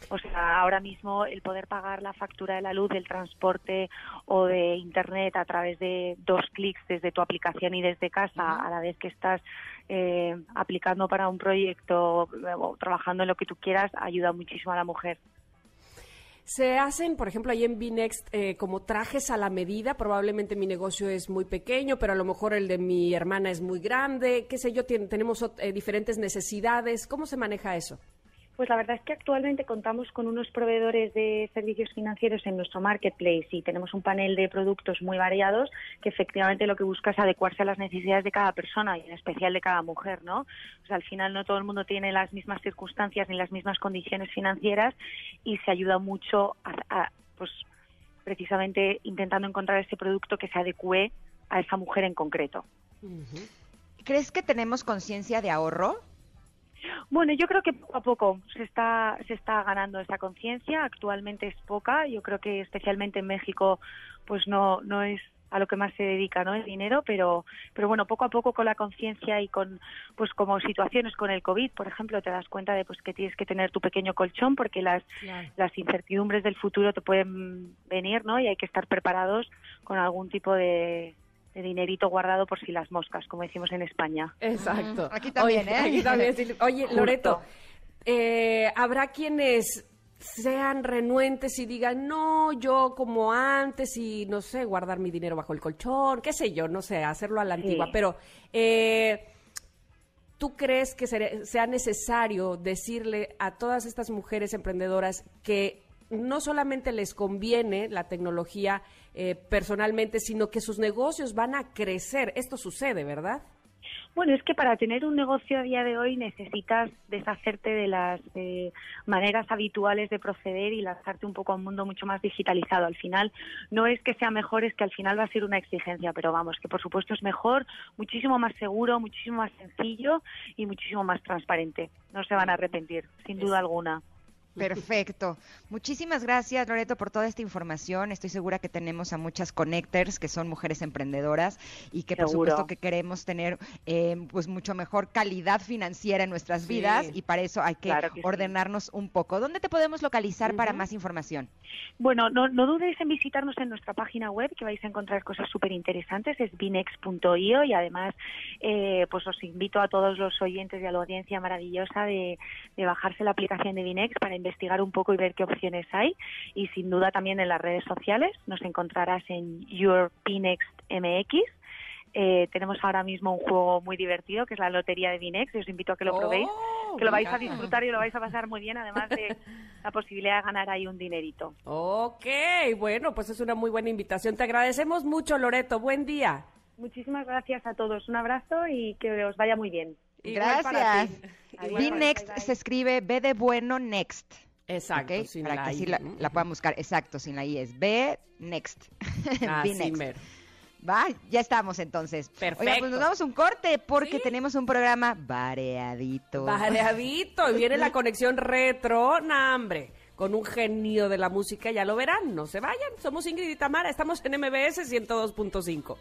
O sea, ahora mismo el poder pagar la factura de la luz, del transporte o de Internet a través de dos clics desde tu aplicación y desde casa, a la vez que estás eh, aplicando para un proyecto o trabajando en lo que tú quieras, ayuda muchísimo a la mujer. Se hacen, por ejemplo, ahí en Binext eh, como trajes a la medida. Probablemente mi negocio es muy pequeño, pero a lo mejor el de mi hermana es muy grande. Qué sé yo, tenemos eh, diferentes necesidades. ¿Cómo se maneja eso? Pues la verdad es que actualmente contamos con unos proveedores de servicios financieros en nuestro marketplace y tenemos un panel de productos muy variados que efectivamente lo que busca es adecuarse a las necesidades de cada persona y en especial de cada mujer, ¿no? O sea, al final no todo el mundo tiene las mismas circunstancias ni las mismas condiciones financieras y se ayuda mucho a, pues precisamente intentando encontrar ese producto que se adecue a esa mujer en concreto. ¿Crees que tenemos conciencia de ahorro? Bueno, yo creo que poco a poco se está, se está ganando esa conciencia. Actualmente es poca. Yo creo que especialmente en México, pues no, no es a lo que más se dedica, ¿no? El dinero, pero, pero bueno, poco a poco con la conciencia y con, pues como situaciones con el COVID, por ejemplo, te das cuenta de pues que tienes que tener tu pequeño colchón porque las, las incertidumbres del futuro te pueden venir, ¿no? Y hay que estar preparados con algún tipo de, de dinerito guardado por si las moscas, como decimos en España. Exacto. Aquí también, Oye, ¿eh? aquí también. Oye, Justo. Loreto, eh, habrá quienes sean renuentes y digan, no, yo como antes y no sé, guardar mi dinero bajo el colchón, qué sé yo, no sé, hacerlo a la antigua, pero eh, ¿tú crees que sea necesario decirle a todas estas mujeres emprendedoras que no solamente les conviene la tecnología eh, personalmente, sino que sus negocios van a crecer? Esto sucede, ¿verdad? Bueno, es que para tener un negocio a día de hoy necesitas deshacerte de las eh, maneras habituales de proceder y lanzarte un poco a un mundo mucho más digitalizado. Al final, no es que sea mejor, es que al final va a ser una exigencia, pero vamos, que por supuesto es mejor, muchísimo más seguro, muchísimo más sencillo y muchísimo más transparente. No se van a arrepentir, sin duda alguna. Perfecto. Muchísimas gracias, Loreto, por toda esta información. Estoy segura que tenemos a muchas connectors que son mujeres emprendedoras y que por supuesto que queremos tener eh, pues mucho mejor calidad financiera en nuestras Sí. vidas y para eso hay que Claro que sí. ordenarnos un poco. ¿Dónde te podemos localizar para más información? Bueno, no, no dudes en visitarnos en nuestra página web, que vais a encontrar cosas súper interesantes, es binex.io y además eh, pues os invito a todos los oyentes y a la audiencia maravillosa de, de bajarse la aplicación de Binex para investigar un poco y ver qué opciones hay y sin duda también en las redes sociales nos encontrarás en Your Binex MX. Eh, tenemos ahora mismo un juego muy divertido que es la lotería de Binex y os invito a que lo probéis, Oh, que lo vais a disfrutar y lo vais a pasar muy bien, además de la posibilidad de ganar ahí un dinerito. Ok, bueno, pues es una muy buena invitación. Te agradecemos mucho, Loreto. Buen día. Muchísimas gracias a todos. Un abrazo y que os vaya muy bien. Igual Gracias. Be Next se escribe B de bueno Next. Exacto, Para la que así I. la, la puedan buscar. Exacto, sin la I es B Next. Be Next. Va, ya estamos entonces. Oiga, pues Perfecto. nos damos un corte porque tenemos un programa variadito. Variadito. Y viene la conexión retro, nah, hombre, con un genio de la música, ya lo verán, no se vayan. Somos Ingrid y Tamara, estamos en MBS 102.5.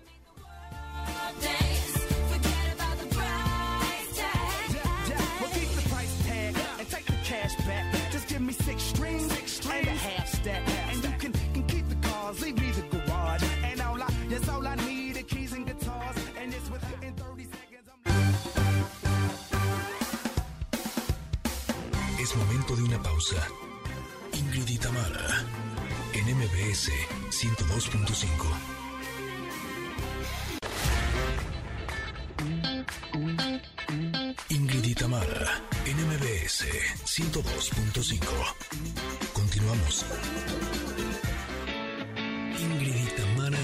pausa. Ingrid y Tamara, en MBS 102.5. Ingrid y Tamara, en MBS 102.5. Continuamos. Ingrid y Tamara,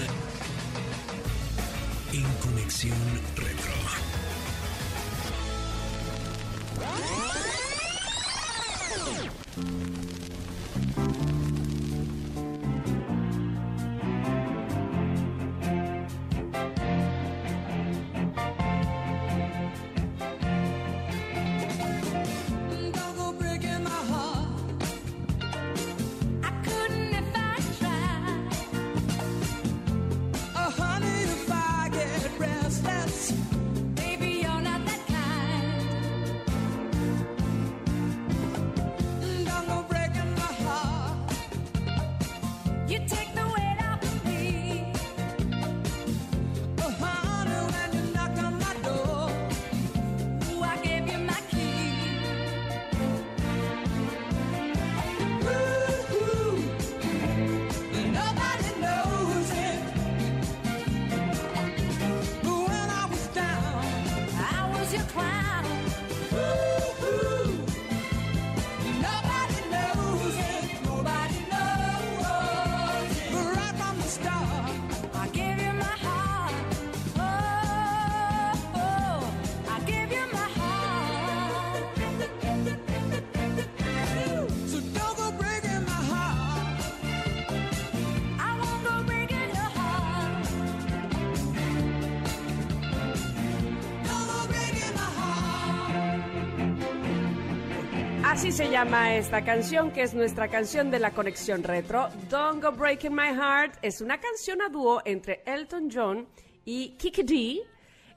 en Conexión Retro. うん。Así se llama esta canción, que es nuestra canción de la conexión retro. Don't Go Breaking My Heart es una canción a dúo entre Elton John y Kiki D.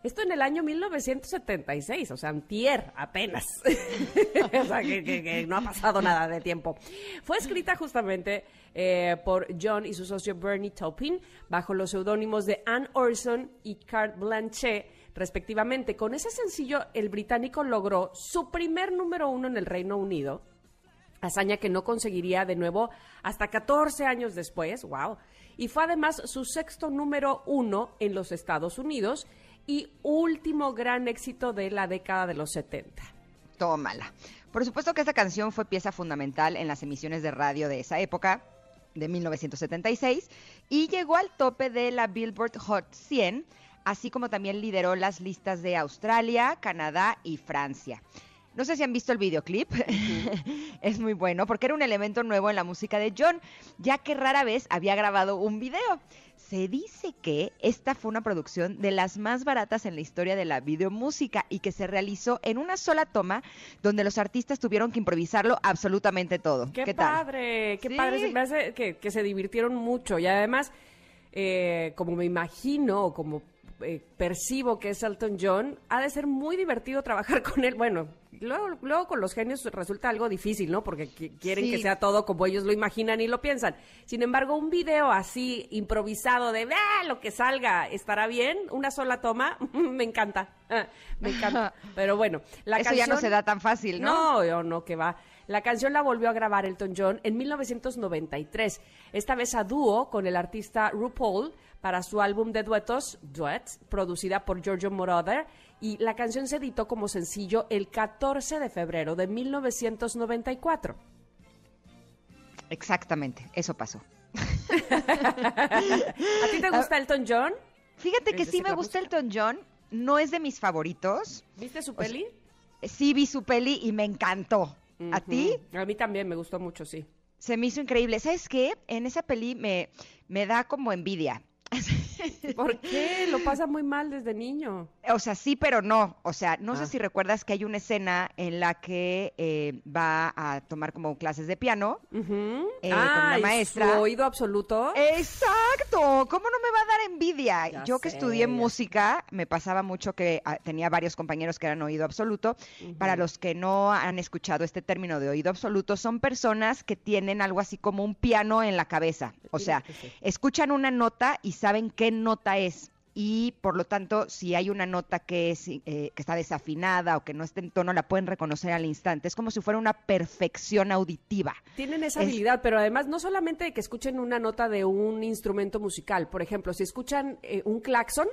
Esto en el año 1976, o sea, antier apenas. o sea, que, no ha pasado nada de tiempo. Fue escrita justamente eh, por John y su socio Bernie Taupin bajo los seudónimos de Anne Orson y Carte Blanchett, respectivamente. Con ese sencillo, el británico logró su primer número uno en el Reino Unido hazaña que no conseguiría de nuevo hasta 14 años después, wow, y fue además su sexto número uno en los Estados Unidos y último gran éxito de la década de los 70. Tómala. Por supuesto que esta canción fue pieza fundamental en las emisiones de radio de esa época, de 1976, y llegó al tope de la Billboard Hot 100, así como también lideró las listas de Australia, Canadá y Francia. No sé si han visto el videoclip, es muy bueno porque era un elemento nuevo en la música de John, ya que rara vez había grabado un video. Se dice que esta fue una producción de las más baratas en la historia de la videomúsica y que se realizó en una sola toma donde los artistas tuvieron que improvisarlo absolutamente todo. ¡Qué, ¿Qué, tal? padre! ¡Qué Sí. padre! Se me hace que, que se divirtieron mucho y además, eh, como me imagino como eh, percibo que es Elton John, ha de ser muy divertido trabajar con él. Bueno, luego, luego con los genios resulta algo difícil, ¿no? Porque qui- quieren Sí. que sea todo como ellos lo imaginan y lo piensan. Sin embargo, un video así improvisado de ¡ah! lo que salga estará bien, una sola toma, me encanta. Me encanta. Pero bueno, la Eso ya no canción- se da tan fácil, ¿no? no, yo no, que va. La canción la volvió a grabar Elton John en 1993, esta vez a dúo con el artista RuPaul para su álbum de duetos, Duets, producida por Giorgio Moroder, y la canción se editó como sencillo el 14 de febrero de 1994. Exactamente, eso pasó. ¿A ti te gusta Elton John? Fíjate que sí me gusta Elton John, no es de mis favoritos. ¿Viste su O sea, peli? Sí vi su peli y me encantó. ¿A ti? A mí también me gustó mucho, sí. Se me hizo increíble. ¿Sabes qué? En esa peli me, me da como envidia. ¿Por qué? Lo pasa muy mal desde niño. O sea, sí, pero no. O sea, no Ah. sé si recuerdas que hay una escena en la que eh, va a tomar como clases de piano eh, con ah, una ¿y maestra. su oído absoluto? Exacto. ¿Cómo no me va a dar envidia? Ya Yo que sé, estudié música, me pasaba mucho que ah, tenía varios compañeros que eran oído absoluto. Para los que no han escuchado este término de oído absoluto, son personas que tienen algo así como un piano en la cabeza. O sea, escuchan una nota y saben qué nota es. Y por lo tanto, si hay una nota que, es, eh, que está desafinada o que no está en tono, la pueden reconocer al instante. Es como si fuera una perfección auditiva. Tienen esa Es- habilidad, pero además no solamente de que escuchen una nota de un instrumento musical. Por ejemplo, si escuchan eh, un claxon,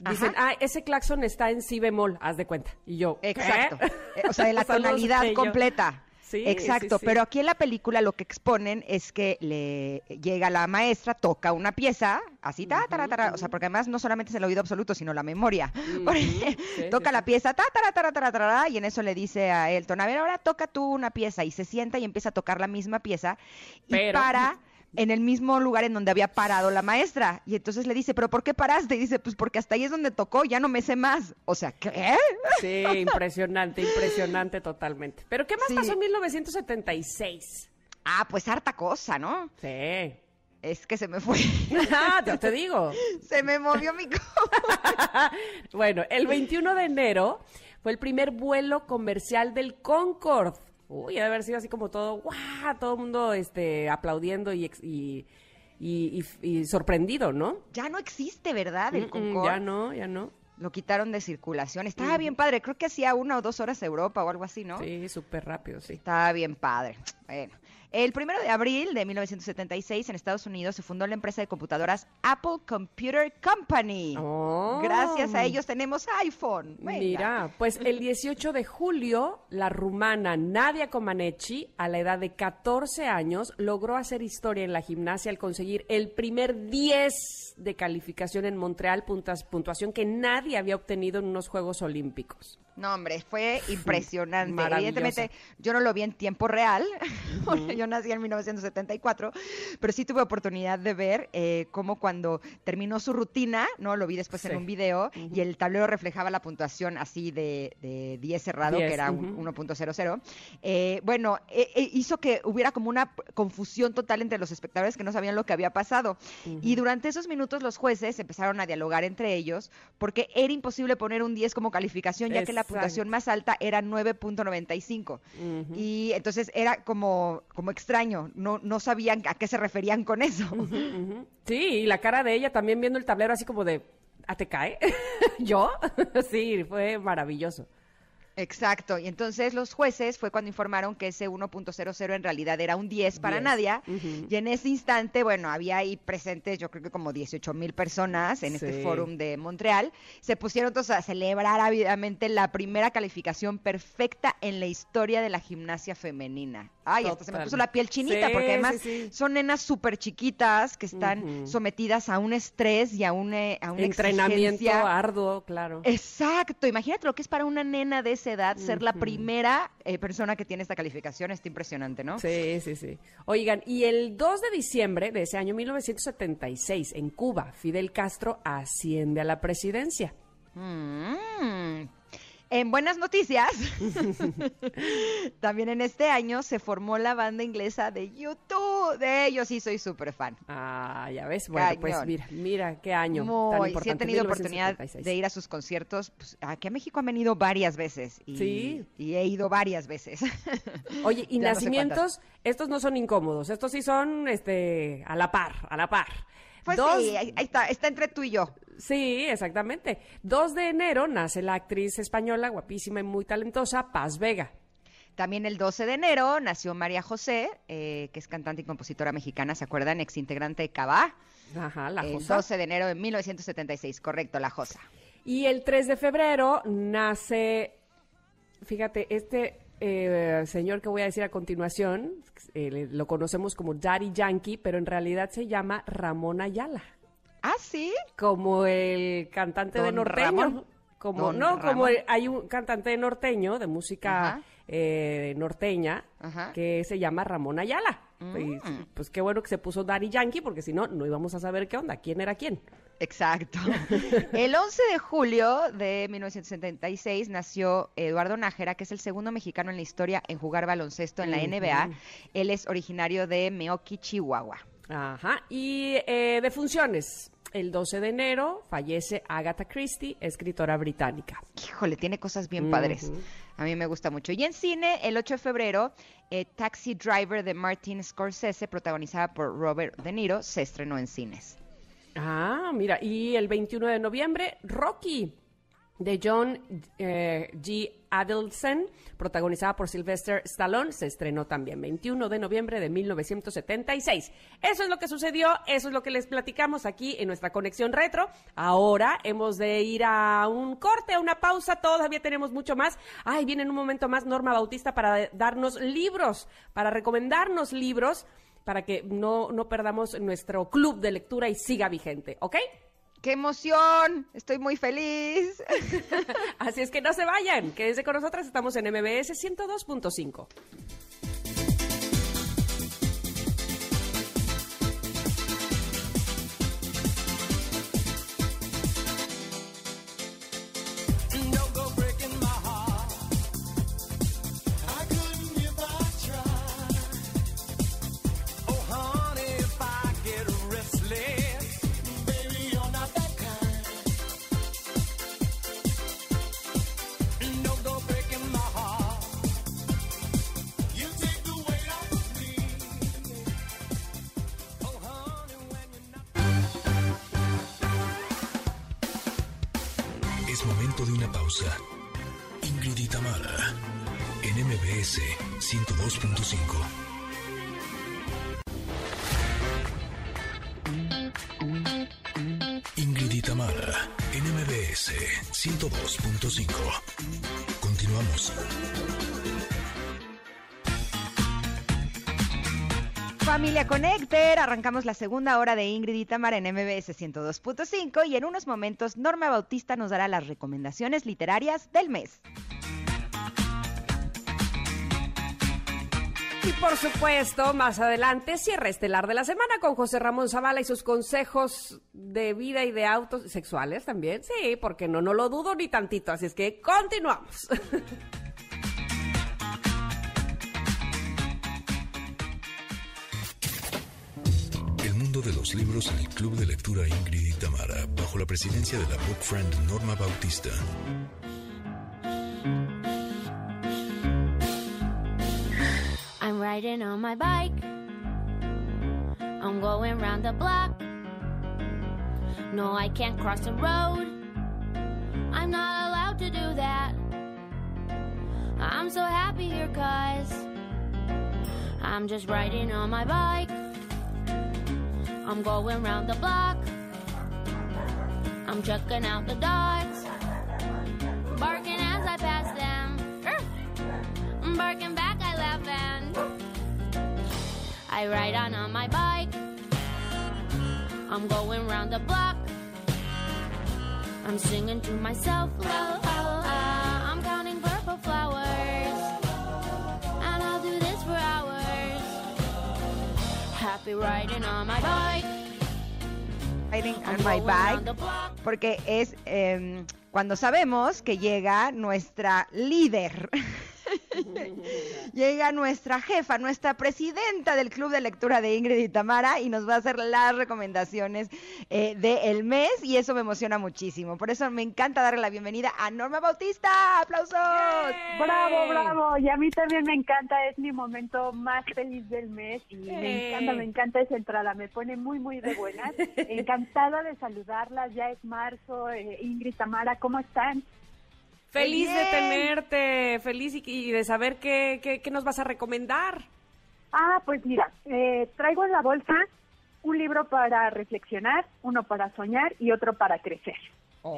dicen, Ajá. ah, ese claxon está en si bemol, haz de cuenta. Y yo, ¿qué? Exacto. Eh, O sea, de la tonalidad completa. Sí, Exacto, sí, sí. pero aquí en la película lo que exponen es que le llega la maestra, toca una pieza, así, ta, tara, tara, o sea, porque además no solamente es el oído absoluto, sino la memoria. Toca la pieza, ta, tara, tara, tara, y en eso le dice a Elton, a ver, ahora toca tú una pieza, y se sienta y empieza a tocar la misma pieza, y para en el mismo lugar en donde había parado la maestra. Y entonces le dice, ¿pero por qué paraste? Y dice, pues porque hasta ahí es donde tocó, ya no me sé más. O sea, ¿qué? Sí, impresionante, impresionante totalmente. Pero ¿qué más Sí. pasó en 1976? Ah, pues harta cosa, ¿no? Sí. Es que se me fue. Ah, te digo. Se me movió mi Bueno, el 21 de enero fue el primer vuelo comercial del Concorde. Uy, ha de haber sido así como todo, ¡guau! Todo el mundo este, aplaudiendo y, y, y- y- sorprendido, ¿no? Ya no existe, ¿verdad? El Mm, mm, ya no, ya no. Lo quitaron de circulación. Estaba bien padre. Creo que hacía una o dos horas a Europa o algo así, ¿no? Sí, súper rápido, sí. Estaba bien padre. Bueno. El primero de abril de 1976 en Estados Unidos se fundó la empresa de computadoras Apple Computer Company. Oh. Gracias a ellos tenemos iPhone. Venga. Mira, pues el 18 de julio, la rumana Nadia Comaneci, a la edad de 14 años, logró hacer historia en la gimnasia al conseguir el primer 10 de calificación en Montreal, puntuación que nadie había obtenido en unos Juegos Olímpicos. No, hombre, fue impresionante. Evidentemente, yo no lo vi en tiempo real, porque yo nací en 1974, pero sí tuve oportunidad de ver eh, cómo cuando terminó su rutina, ¿no? Lo vi después Sí. en un video y el tablero reflejaba la puntuación así de, de 10 cerrado, 10, que era un ujú. 1.00. Eh, bueno, eh, eh, hizo que hubiera como una confusión total entre los espectadores que no sabían lo que había pasado. Y durante esos minutos los jueces empezaron a dialogar entre ellos porque era imposible poner un 10 como calificación, ya que la Exacto. puntuación más alta era 9.95. Y entonces era como, como extraño, no, no sabían a qué se referían con eso. Sí, y la cara de ella también viendo el tablero así como de, ¿a te cae? ¿Yo? sí, fue maravilloso. Exacto, y entonces los jueces fue cuando informaron que ese 1.00 en realidad era un 10 para 10, Nadia, ujú. y en ese instante, bueno, había ahí presentes yo creo que como 18 mil personas en este fórum de Montreal, se pusieron todos a celebrar ávidamente la primera calificación perfecta en la historia de la gimnasia femenina. Ay, hasta se me puso la piel chinita, Sí, porque además sí, son nenas súper chiquitas que están sometidas a un estrés y a, un, eh, a una Entrenamiento exigencia. arduo, claro. Exacto, imagínate lo que es para una nena de esa edad ser la primera eh, persona que tiene esta calificación, está impresionante, ¿no? Sí, sí, sí. Oigan, y el 2 de diciembre de ese año 1976, en Cuba, Fidel Castro asciende a la presidencia. Mm. En buenas noticias, también en este año se formó la banda inglesa de YouTube. De ellos sí soy súper fan. Ah, ya ves. Bueno, pues mira, mira qué año tan Muy, sí he importante. tenido oportunidad 1976. de ir a sus conciertos. Pues, aquí a México han venido varias veces. Y, Sí. Y he ido varias veces. Oye, y Ya no sé nacimientos, estos no son incómodos, estos sí son este a la par, a la par. Pues Dos- sí, ahí está, está entre tú y yo. Sí, exactamente. 2 de enero nace la actriz española, guapísima y muy talentosa, Paz Vega. También el 12 de enero nació María José, eh, que es cantante y compositora mexicana, ¿se acuerdan? Ex integrante de Cabá. Ajá, la El Josa. 12 de enero de 1976, correcto, La Josa. Y el 3 de febrero nace, fíjate, este eh, señor que voy a decir a continuación, eh, lo conocemos como Daddy Yankee, pero en realidad se llama Ramón Ayala. ¿Ah, sí? Como el cantante de norteño. Ramón. Como, Don no, como el- hay un cantante de norteño, de música eh, norteña, Ajá. que se llama Ramón Ayala. Mm. Y, pues qué bueno que se puso Daddy Yankee, porque si no, no íbamos a saber qué onda, quién era quién. Exacto. El 11 de julio de 1976 nació Eduardo Nájera, que es el segundo mexicano en la historia en jugar baloncesto en la. NBA. Él es originario de Meoki, Chihuahua. Ajá. Y eh, de funciones. El 12 de enero fallece Agatha Christie, escritora británica. Híjole, tiene cosas bien padres. A mí me gusta mucho. Y en cine, el 8 de febrero, eh, Taxi Driver de Martin Scorsese, protagonizada por Robert De Niro, se estrenó en cines. Ah, mira, y el 21 de noviembre, Rocky, de John eh, G. Adelson, protagonizada por Sylvester Stallone, se estrenó también 21 de noviembre de 1976. Eso es lo que sucedió, eso es lo que les platicamos aquí en nuestra conexión retro. Ahora hemos de ir a un corte, a una pausa, todavía tenemos mucho más. Ay, viene en un momento más Norma Bautista para darnos libros, para recomendarnos libros para que no, no perdamos nuestro club de lectura y siga vigente, ¿ok? ¡Qué emoción! Estoy muy feliz. Así es que no se vayan, quédense con nosotras, estamos en MBS 102.5. arrancamos la segunda hora de Ingrid y Tamara en MBS 102.5 y en unos momentos Norma Bautista nos dará las recomendaciones literarias del mes. Y por supuesto, más adelante, cierre estelar de la semana con José Ramón Zavala y sus consejos de vida y de autos sexuales también. Sí, porque no, no lo dudo ni tantito. Así es que continuamos. mundo de los libros en el Club de Lectura Ingrid y Tamara, bajo la presidencia de la Book Friend Norma Bautista. I'm riding on my bike. I'm going round the block. No, I can't cross the road. I'm not allowed to do that. I'm so happy here, cause I'm just riding on my bike. I'm going round the block. I'm checking out the dogs, barking as I pass them. I'm Barking back, I laugh and I ride on on my bike. I'm going round the block. I'm singing to myself, la, Happy riding on my bike. Riding on my bike, porque es eh, cuando sabemos que llega nuestra líder. Llega nuestra jefa, nuestra presidenta del Club de Lectura de Ingrid y Tamara y nos va a hacer las recomendaciones eh, del mes y eso me emociona muchísimo. Por eso me encanta darle la bienvenida a Norma Bautista. ¡Aplausos! Bravo, bravo. Y a mí también me encanta, es mi momento más feliz del mes y me encanta, me encanta esa entrada, me pone muy, muy de buenas. Encantada de saludarlas, ya es marzo. Eh, Ingrid, Tamara, ¿cómo están? Feliz de tenerte, feliz y, y de saber qué, qué, qué nos vas a recomendar. Ah, pues mira, eh, traigo en la bolsa un libro para reflexionar, uno para soñar y otro para crecer.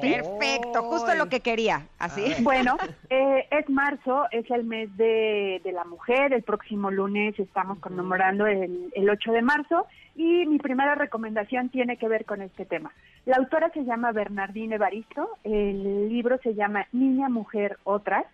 Perfecto, justo lo que quería. Así. Bueno, eh, es marzo, es el mes de, de la mujer. El próximo lunes estamos conmemorando el, el 8 de marzo y mi primera recomendación tiene que ver con este tema. La autora se llama Bernardine Evaristo, el libro se llama Niña, Mujer, Otras.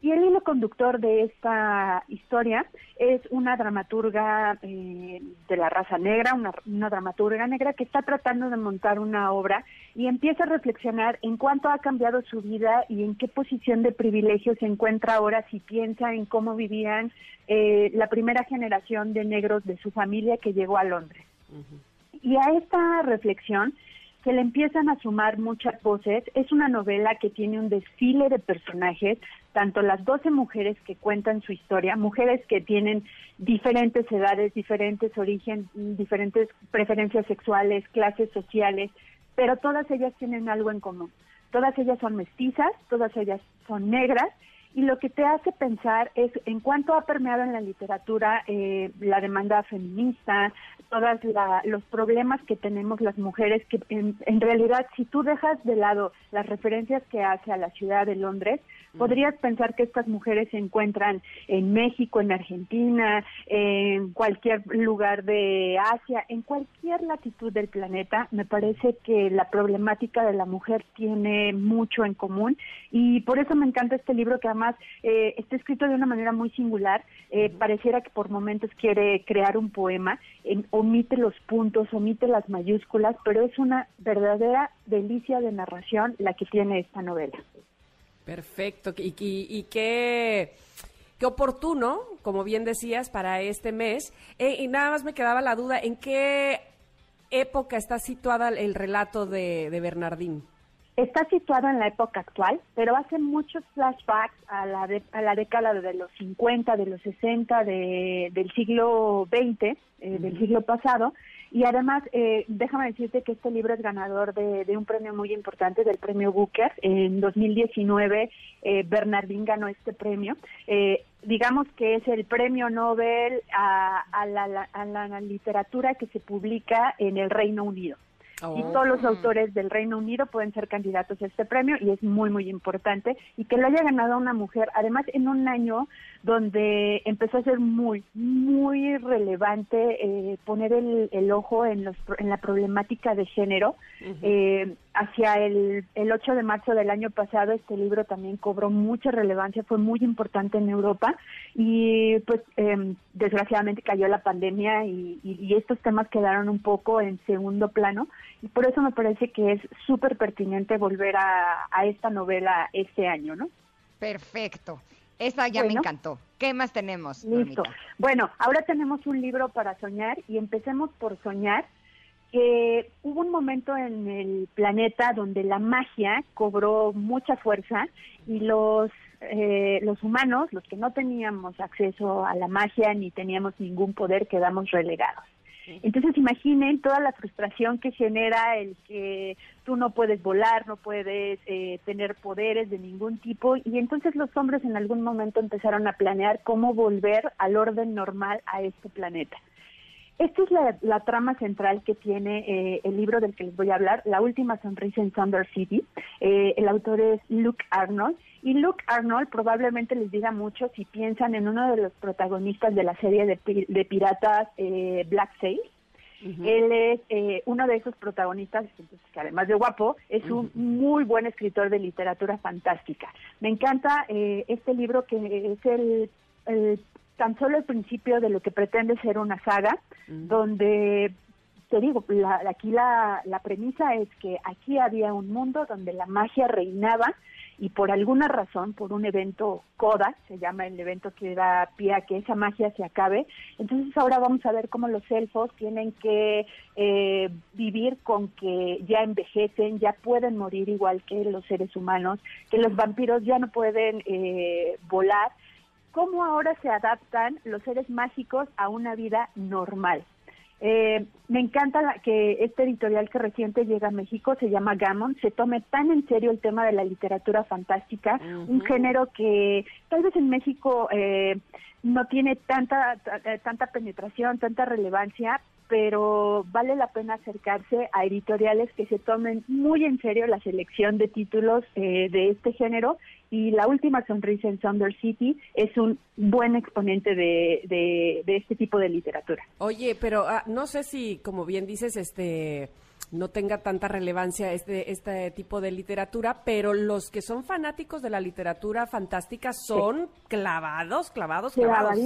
Y el hilo conductor de esta historia es una dramaturga eh, de la raza negra, una, una dramaturga negra que está tratando de montar una obra y empieza a reflexionar en cuánto ha cambiado su vida y en qué posición de privilegio se encuentra ahora si piensa en cómo vivían eh, la primera generación de negros de su familia que llegó a Londres. Y a esta reflexión se le empiezan a sumar muchas voces. Es una novela que tiene un desfile de personajes, tanto las 12 mujeres que cuentan su historia, mujeres que tienen diferentes edades, diferentes orígenes, diferentes preferencias sexuales, clases sociales, pero todas ellas tienen algo en común. Todas ellas son mestizas, todas ellas son negras y lo que te hace pensar es en cuánto ha permeado en la literatura eh, la demanda feminista, todos los problemas que tenemos las mujeres, que en, en, realidad si tú dejas de lado las referencias que hace a la ciudad de Londres, podrías pensar que estas mujeres se encuentran en México, en Argentina, en cualquier lugar de Asia, en cualquier latitud del planeta. Me parece que la problemática de la mujer tiene mucho en común y por eso me encanta este libro que además eh, está escrito de una manera muy singular. Eh, pareciera que por momentos quiere crear un poema, eh, omite los puntos, omite las mayúsculas, pero es una verdadera delicia de narración la que tiene esta novela. Perfecto. Y, y, y qué, qué oportuno, como bien decías, para este mes. Eh, y nada más me quedaba la duda, ¿en qué época está situada el relato de, de Bernardín? Está situado en la época actual, pero hace muchos flashbacks a la, de, a la década de los 50, de los 60, de, del siglo XX, eh, uh -huh. del siglo pasado. Y además, eh, déjame decirte que este libro es ganador de, de, un premio muy importante, del premio Booker. En 2019, eh, Bernardín ganó este premio. Eh, digamos que es el premio Nobel a, a, la, a, la, literatura que se publica en el Reino Unido. Oh. Y todos los autores del Reino Unido pueden ser candidatos a este premio y es muy, muy importante. Y que lo haya ganado una mujer, además en un año donde empezó a ser muy, muy relevante eh, poner el, el ojo en, los, en la problemática de género. Eh, hacia el, el 8 de marzo del año pasado este libro también cobró mucha relevancia, fue muy importante en Europa y pues eh, desgraciadamente cayó la pandemia y, y- y estos temas quedaron un poco en segundo plano y por eso me parece que es súper pertinente volver a, a esta novela este año, ¿no? Perfecto. Esa ya me encantó. ¿Qué más tenemos? Listo. Bueno, ahora tenemos un libro para soñar y empecemos por soñar que hubo un momento en el planeta donde la magia cobró mucha fuerza y los eh, los humanos, los que no teníamos acceso a la magia ni teníamos ningún poder, quedamos relegados. Entonces imaginen toda la frustración que genera el que tú no puedes volar, no puedes eh, tener poderes de ningún tipo y entonces los hombres en algún momento empezaron a planear cómo volver al orden normal a este planeta. Esta es la, la trama central que tiene eh, el libro del que les voy a hablar, La última sonrisa en Thunder City. Eh, el autor es Luke Arnold. Y Luke Arnold probablemente les diga mucho si piensan en uno de los protagonistas de la serie de, de piratas eh, Black Sail. Él es eh, uno de esos protagonistas, que además de guapo, es un muy buen escritor de literatura fantástica. Me encanta eh, este libro que es el, el- tan solo el principio de lo que pretende ser una saga, donde te digo, la- aquí la, la premisa es que aquí había un mundo donde la magia reinaba y por alguna razón, por un evento CODA, se llama el evento que da pie a que esa magia se acabe, entonces ahora vamos a ver cómo los elfos tienen que eh, vivir con que ya envejecen, ya pueden morir igual que los seres humanos, que los vampiros ya no pueden eh, volar, cómo ahora se adaptan los seres mágicos a una vida normal. Eh, me encanta la- que este editorial que reciente llega a México se llama Gammon, se tome tan en serio el tema de la literatura fantástica, un género que tal vez en México eh, no tiene tanta ta- eh, tanta penetración, tanta relevancia, pero vale la pena acercarse a editoriales que se tomen muy en serio la selección de títulos eh, de este género y La Última Sonrisa en Thunder City es un buen exponente de, de- de este tipo de literatura. Oye, pero ah, no sé si, como bien dices, este no tenga tanta relevancia este este tipo de literatura, pero los que son fanáticos de la literatura fantástica son clavados, clavados, clavados.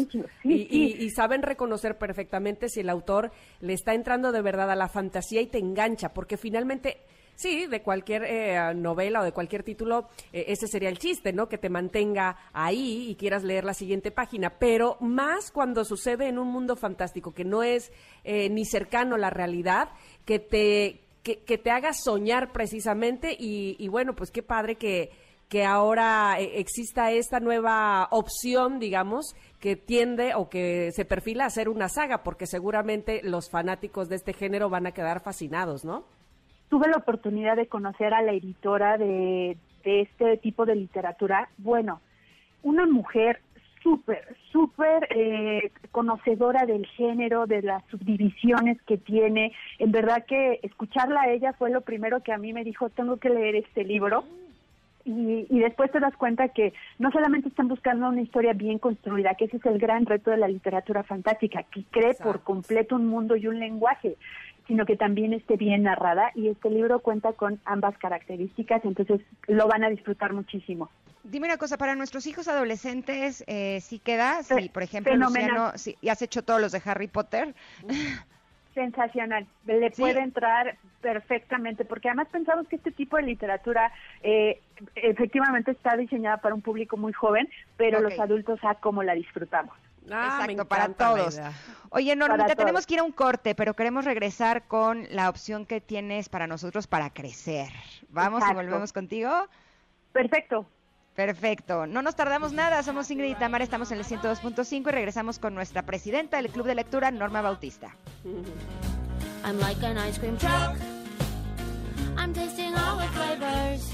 Sí, y- y saben reconocer perfectamente si el autor le está entrando de verdad a la fantasía y te engancha, porque finalmente Sí, de cualquier eh, novela o de cualquier título, eh, ese sería el chiste, ¿no? Que te mantenga ahí y quieras leer la siguiente página. Pero más cuando sucede en un mundo fantástico que no es eh, ni cercano a la realidad, que te, que, que te haga soñar precisamente. Y, y bueno, pues qué padre que, que ahora eh, exista esta nueva opción, digamos, que tiende o que se perfila a ser una saga, porque seguramente los fanáticos de este género van a quedar fascinados, ¿no? Tuve la oportunidad de conocer a la editora de, de este tipo de literatura. Bueno, una mujer súper, súper eh, conocedora del género, de las subdivisiones que tiene. En verdad que escucharla a ella fue lo primero que a mí me dijo, tengo que leer este libro. Y, y después te das cuenta que no solamente están buscando una historia bien construida, que ese es el gran reto de la literatura fantástica, que cree por completo un mundo y un lenguaje, sino que también esté bien narrada y este libro cuenta con ambas características, entonces lo van a disfrutar muchísimo. Dime una cosa, para nuestros hijos adolescentes, eh, ¿sí queda? Sí, por ejemplo, fenomenal. Luciano, sí, ¿y has hecho todos los de Harry Potter? Sensacional, le puede entrar perfectamente, porque además pensamos que este tipo de literatura eh, efectivamente está diseñada para un público muy joven, pero los adultos a cómo la disfrutamos. Ah, Exacto, para todos. Oye, Normita, Para tenemos todos. que ir a un corte, pero queremos regresar con la opción que tienes para nosotros para crecer. ¿Vamos y volvemos contigo? Perfecto. Perfecto. No nos tardamos nada. Somos Ingrid y Tamara, estamos en el 102.5 y regresamos con nuestra presidenta del Club de Lectura, Norma Bautista. I'm like an ice cream truck. I'm tasting all the flavors.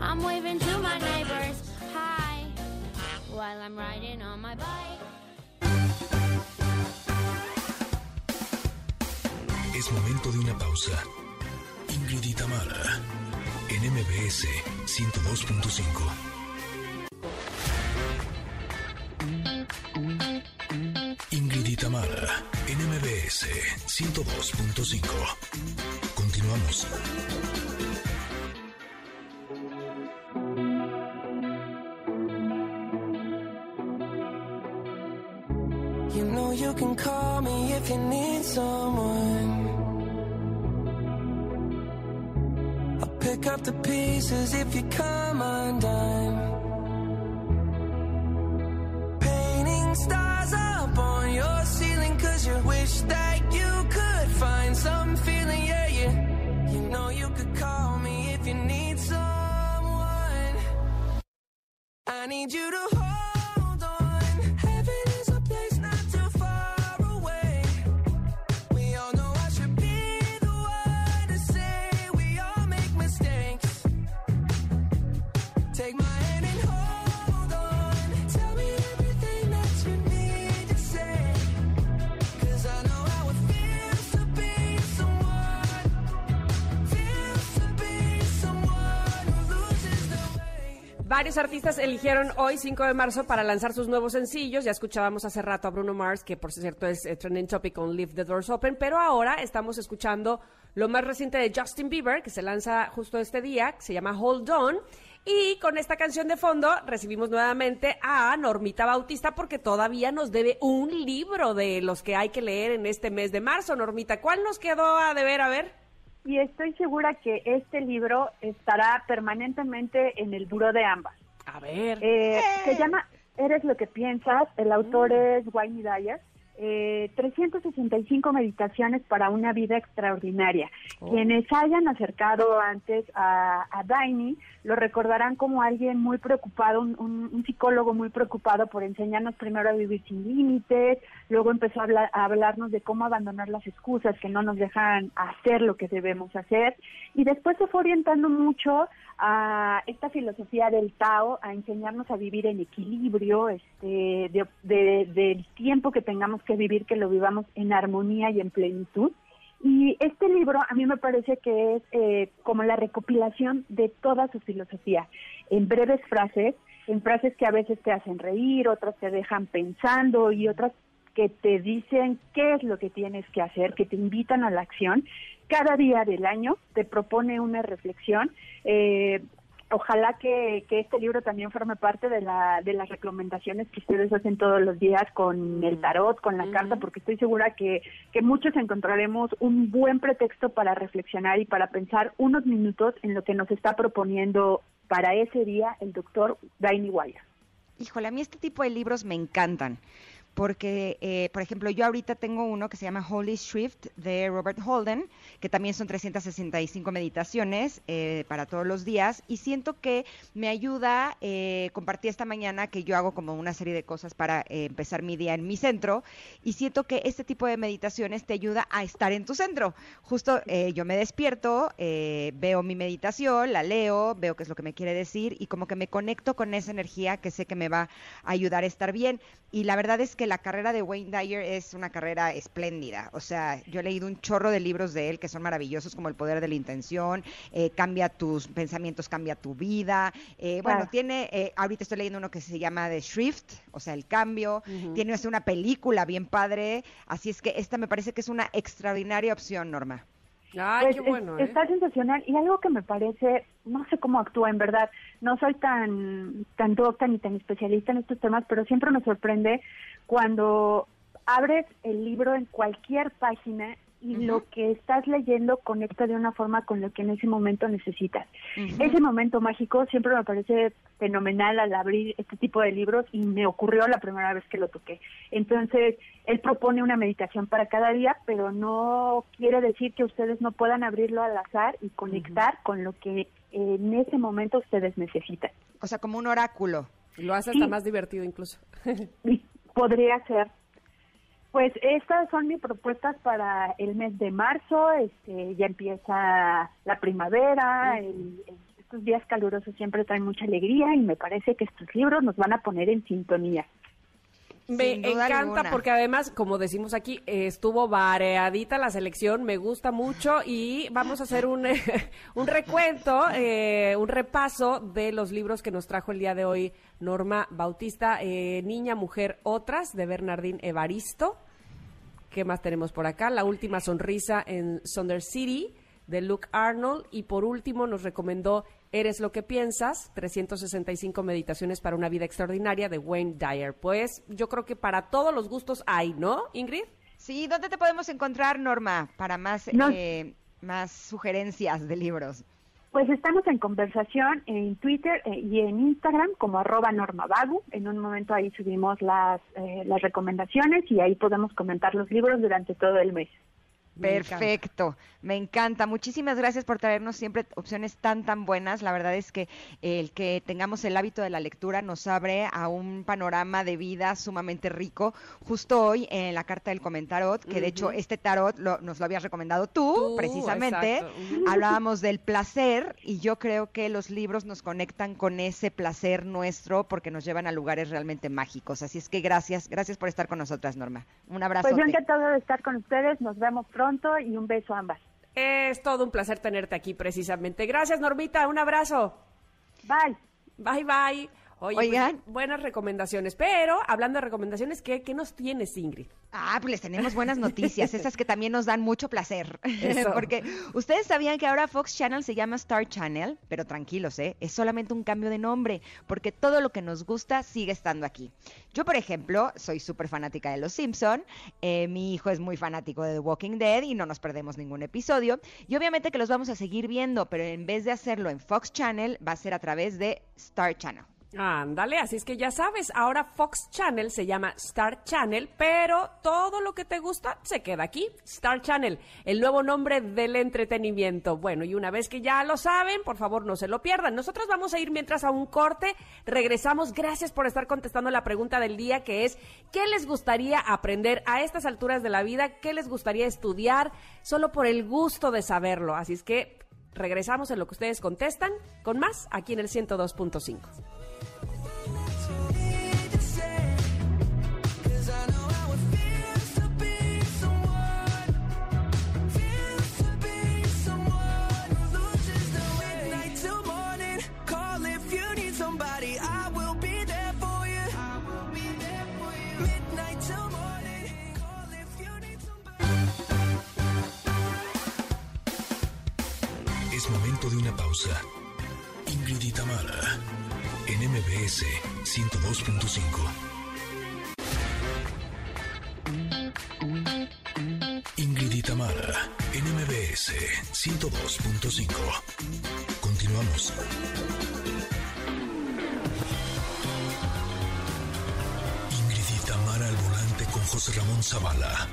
I'm waving to my neighbors. Hi. While I'm riding on my bike. Es momento de una pausa. Ingrid y Tamara, en MBS 102.5. Ingrid y Tamara, en MBS 102.5. Continuamos. Artistas eligieron hoy, 5 de marzo, para lanzar sus nuevos sencillos. Ya escuchábamos hace rato a Bruno Mars, que por cierto es eh, trending topic con Leave the Doors Open, pero ahora estamos escuchando lo más reciente de Justin Bieber, que se lanza justo este día, que se llama Hold On. Y con esta canción de fondo recibimos nuevamente a Normita Bautista porque todavía nos debe un libro de los que hay que leer en este mes de marzo. Normita, ¿cuál nos quedó a deber? A ver. y estoy segura que este libro estará permanentemente en el buró de ambas. A ver. Eh, se llama Eres lo que piensas, el autor es Wayne Dyer. Eh, 365 meditaciones para una vida extraordinaria. Oh. Quienes hayan acercado antes a, a Daini lo recordarán como alguien muy preocupado, un, un- un psicólogo muy preocupado por enseñarnos primero a vivir sin límites, luego empezó a, hablar- a hablarnos de cómo abandonar las excusas que no nos dejan hacer lo que debemos hacer y después se fue orientando mucho a esta filosofía del Tao, a enseñarnos a vivir en equilibrio, este, de- de- del tiempo que tengamos que vivir, que lo vivamos en armonía y en plenitud. Y este libro a mí me parece que es eh, como la recopilación de toda su filosofía, en breves frases, en frases que a veces te hacen reír, otras te dejan pensando y otras que te dicen qué es lo que tienes que hacer, que te invitan a la acción. Cada día del año te propone una reflexión. Eh, ojalá que, que este libro también forme parte de, la, de las recomendaciones que ustedes hacen todos los días con el tarot, con la carta, porque estoy segura que, que muchos encontraremos un buen pretexto para reflexionar y para pensar unos minutos en lo que nos está proponiendo para ese día el doctor Daini Wire. Híjole, a mí este tipo de libros me encantan. Porque, eh, por ejemplo, yo ahorita tengo uno que se llama Holy Shrift de Robert Holden, que también son 365 meditaciones eh, para todos los días. Y siento que me ayuda, eh, compartí esta mañana que yo hago como una serie de cosas para eh, empezar mi día en mi centro. Y siento que este tipo de meditaciones te ayuda a estar en tu centro. Justo eh, yo me despierto, veo mi meditación, la leo, veo qué es lo que me quiere decir y como que me conecto con esa energía que sé que me va a ayudar a estar bien. Y la verdad es que la carrera de Wayne Dyer es una carrera espléndida. O sea, yo he leído un chorro de libros de él que son maravillosos, como El Poder de la Intención, eh, Cambia tus pensamientos, cambia tu vida. Eh, Bueno, tiene, eh, ahorita estoy leyendo uno que se llama The Shrift, o sea, El Cambio. Tiene una película bien padre. Así es que esta me parece que es una extraordinaria opción, Norma. Ay, Pues, qué es- bueno, ¿eh? Está sensacional y algo que me parece, no sé cómo actúa en verdad, no soy tan tan docta ni tan especialista en estos temas, pero siempre me sorprende cuando abres el libro en cualquier página y lo que estás leyendo conecta de una forma con lo que en ese momento necesitas. Ese momento mágico siempre me parece fenomenal al abrir este tipo de libros y me ocurrió la primera vez que lo toqué. Entonces, él propone una meditación para cada día, pero no quiere decir que ustedes no puedan abrirlo al azar y conectar con lo que en ese momento ustedes necesitan. O sea, como un oráculo. Lo hace Sí. hasta más divertido incluso. Podría ser. Pues estas son mis propuestas para el mes de marzo. Este, ya empieza la primavera. el- el- estos días calurosos siempre traen mucha alegría y me parece que estos libros nos van a poner en sintonía. Me encanta alguna. porque además, como decimos aquí, estuvo variadita la selección, me gusta mucho y vamos a hacer un, un recuento, eh, un repaso de los libros que nos trajo el día de hoy Norma Bautista, eh, Niña, Mujer, Otras, de Bernardín Evaristo. ¿Qué más tenemos por acá? La última sonrisa en Sonder City, de Luke Arnold. Y por último nos recomendó Eres lo que piensas, 365 meditaciones para una vida extraordinaria, de Wayne Dyer. Pues yo creo que para todos los gustos hay, ¿no, Ingrid? Sí, ¿dónde te podemos encontrar, Norma, para más, No. eh, más sugerencias de libros? Pues estamos en conversación en Twitter eh, y en Instagram como arroba normavagu. En un momento ahí subimos las, eh, las recomendaciones y ahí podemos comentar los libros durante todo el mes. Perfecto, me encanta. Muchísimas gracias por traernos siempre opciones tan, tan buenas. La verdad es que el que tengamos el hábito de la lectura nos abre a un panorama de vida sumamente rico. Justo hoy en la carta del comentarot, que de hecho este tarot lo- nos lo habías recomendado tú, Tú, precisamente, hablábamos del placer y yo creo que los libros nos conectan con ese placer nuestro porque nos llevan a lugares realmente mágicos. Así es que gracias, gracias por estar con nosotras, Norma. Un abrazo. Pues yo encantada de estar con ustedes. Nos vemos pronto y un beso a ambas. Es todo un placer tenerte aquí precisamente. Gracias, Normita. Un abrazo. Bye. Bye, bye. Oye, pues, Oigan. buenas recomendaciones. Pero, hablando de recomendaciones, ¿qué, qué nos tienes, Ingrid? Ah, pues les tenemos buenas noticias, esas que también nos dan mucho placer. Eso. Porque ustedes sabían que ahora Fox Channel se llama Star Channel, pero tranquilos, ¿eh? Es solamente un cambio de nombre, porque todo lo que nos gusta sigue estando aquí. Yo, por ejemplo, soy súper fanática de Los Simpson, eh, mi hijo es muy fanático de The Walking Dead y no nos perdemos ningún episodio. Y obviamente que los vamos a seguir viendo, pero en vez de hacerlo en Fox Channel, va a ser a través de Star Channel. Ándale, así es que ya sabes, ahora Fox Channel se llama Star Channel, pero todo lo que te gusta se queda aquí. Star Channel, el nuevo nombre del entretenimiento. Bueno, y una vez que ya lo saben, por favor no se lo pierdan. Nosotros vamos a ir mientras a un corte, regresamos. Gracias por estar contestando la pregunta del día que es, ¿qué les gustaría aprender a estas alturas de la vida? ¿Qué les gustaría estudiar? Solo por el gusto de saberlo. Así es que regresamos en lo que ustedes contestan con más aquí en el 102.5. momento de una pausa. Ingrid y Tamara, en MBS 102.5. Ingrid y Tamara, en MBS 102.5. Continuamos. Ingrid y Tamara al volante con José Ramón Zavala.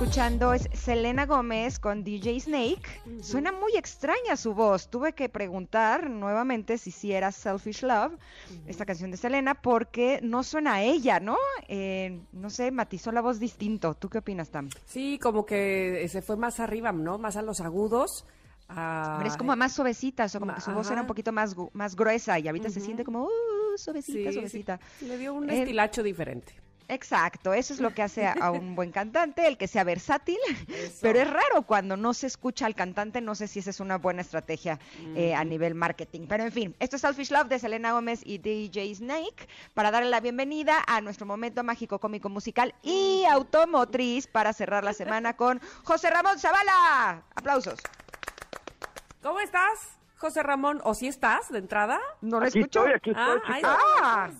Escuchando es Selena Gómez con DJ Snake. Suena muy extraña su voz. Tuve que preguntar nuevamente si sí era Selfish Love, esta canción de Selena, porque no suena a ella, ¿no? Eh, no sé, matizó la voz distinto. ¿Tú qué opinas, Tam? Sí, como que se fue más arriba, ¿no? Más a los agudos. Ah, Pero es como más suavecita, o como que su voz era un poquito más, más gruesa y ahorita se siente como uh, suavecita, sí, suavecita. sí, le dio un Eh, estilacho diferente. Exacto, eso es lo que hace a, un buen cantante, el que sea versátil, pero es raro cuando no se escucha al cantante, no sé si esa es una buena estrategia eh, a nivel marketing, pero en fin, esto es Selfish Love de Selena Gómez y DJ Snake para darle la bienvenida a nuestro momento mágico cómico musical y automotriz para cerrar la semana con José Ramón Zavala. Aplausos. ¿Cómo estás, José Ramón? ¿O si estás de entrada? No lo Aquí escucho. estoy, aquí estoy, Ah. Ah,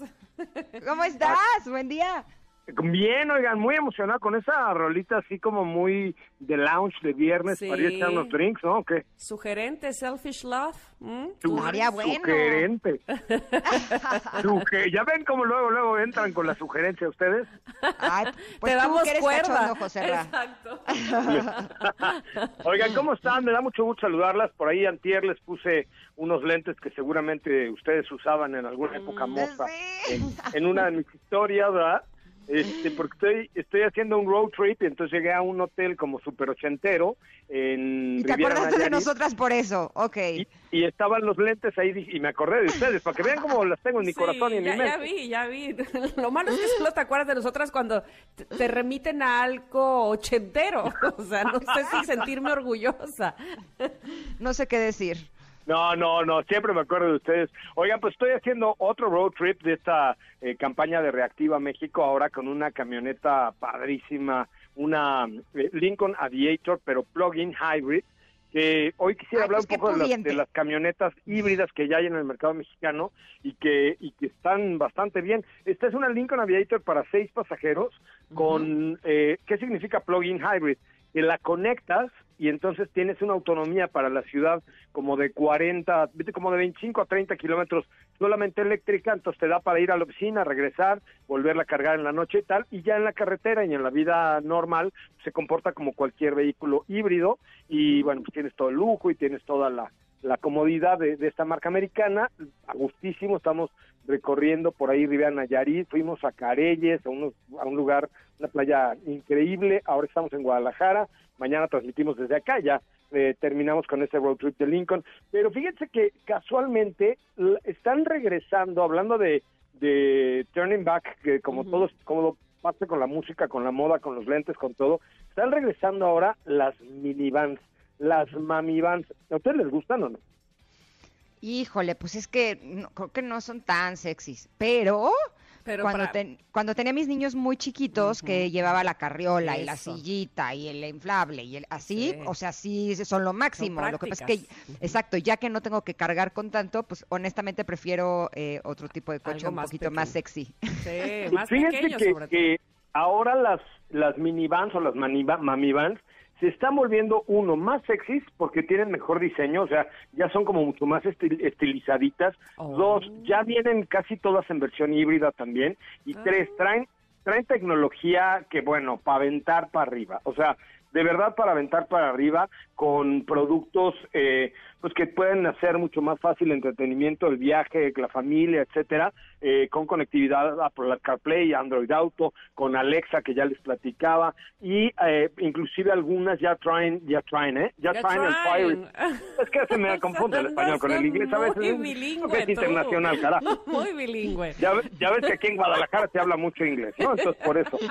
¿Cómo estás? Buen día. Bien, oigan, muy emocionado con esa rolita así como muy de lounge de viernes Sí. para ir a echar unos drinks, ¿no? ¿Qué? Sugerente, Selfish Love. ¿m? Su- Estaría bueno. Sugerente. Suge- ya ven cómo luego, luego entran con la sugerencia ustedes. Ay, pues Te damos cuerda. cachondo, José Ra. Exacto. Oigan, ¿cómo están? Me da mucho gusto saludarlas. Por ahí antier les puse unos lentes que seguramente ustedes usaban en alguna época moza en, en una de mis historias, ¿verdad? Este, porque estoy, estoy haciendo un road trip y entonces llegué a un hotel como super ochentero en Y te Riviera acordaste de nosotras por eso, ok. y estaban los lentes ahí y me acordé de ustedes para que vean cómo las tengo en mi Sí, corazón y en ya, mi ya mente. vi, ya vi. Lo malo es que solo te acuerdas de nosotras cuando te, te remiten a algo ochentero. O sea, no sé si sentirme orgullosa. No sé qué decir. No, no, no, siempre me acuerdo de ustedes. Oigan, pues estoy haciendo otro road trip de esta eh, campaña de Reactiva México ahora con una camioneta padrísima, una eh, Lincoln Aviator, pero plug-in hybrid. Que hoy quisiera Ay, hablar pues un poco de las, de las camionetas híbridas que ya hay en el mercado mexicano y que, y que están bastante bien. Esta es una Lincoln Aviator para seis pasajeros con, eh, ¿qué significa plug-in hybrid? Que la conectas y entonces tienes una autonomía para la ciudad como de 40, viste, como de 25 a 30 kilómetros solamente eléctrica, entonces te da para ir a la oficina, regresar, volverla a cargar en la noche y tal, y ya en la carretera y en la vida normal se comporta como cualquier vehículo híbrido y bueno, pues tienes todo el lujo y tienes toda la, la comodidad de, de esta marca americana, a gustísimo, estamos recorriendo por ahí Riviera Nayarit, fuimos a Careyes, a, unos, a un lugar, una playa increíble, ahora estamos en Guadalajara, mañana transmitimos desde acá, ya eh, terminamos con este road trip de Lincoln, pero fíjense que casualmente están regresando, hablando de, de Turning Back, que como todos, como lo pasa con la música, con la moda, con los lentes, con todo, están regresando ahora las minivans, las mamivans, ¿a ustedes les gustan o no? Híjole, pues es que no- creo que no son tan sexys, pero, Pero cuando, para- ten- cuando tenía mis niños muy chiquitos que llevaba la carriola y la sillita y el inflable y el así, Sí. o sea, sí son lo máximo. lo que pasa es que, exacto, ya que no tengo que cargar con tanto, pues honestamente prefiero eh, otro tipo de coche Algo un más poquito más sexy. Sí, más Fíjense pequeño que, sobre todo. que ahora las, las minivans o las maniva- mamivans se están volviendo, uno, más sexys porque tienen mejor diseño, o sea, ya son como mucho más estil- estilizaditas. Oh. Dos, ya vienen casi todas en versión híbrida también. Y Ah. tres, traen, traen tecnología que, bueno, para aventar para arriba. O sea, de verdad para aventar para arriba con productos eh, pues que pueden hacer mucho más fácil el entretenimiento, el viaje, la familia, etcétera, eh, con conectividad Apple CarPlay, Android Auto, con Alexa que ya les platicaba y eh, inclusive algunas ya traen, ya traen, ¿eh? Ya, Ya traen, el. Fire. Es que se me confunde el español con el inglés a veces. Muy es- bilingüe, es internacional, carajo. Muy bilingüe. Ya, ya ves que aquí en Guadalajara se habla mucho inglés, ¿no? Entonces, por eso.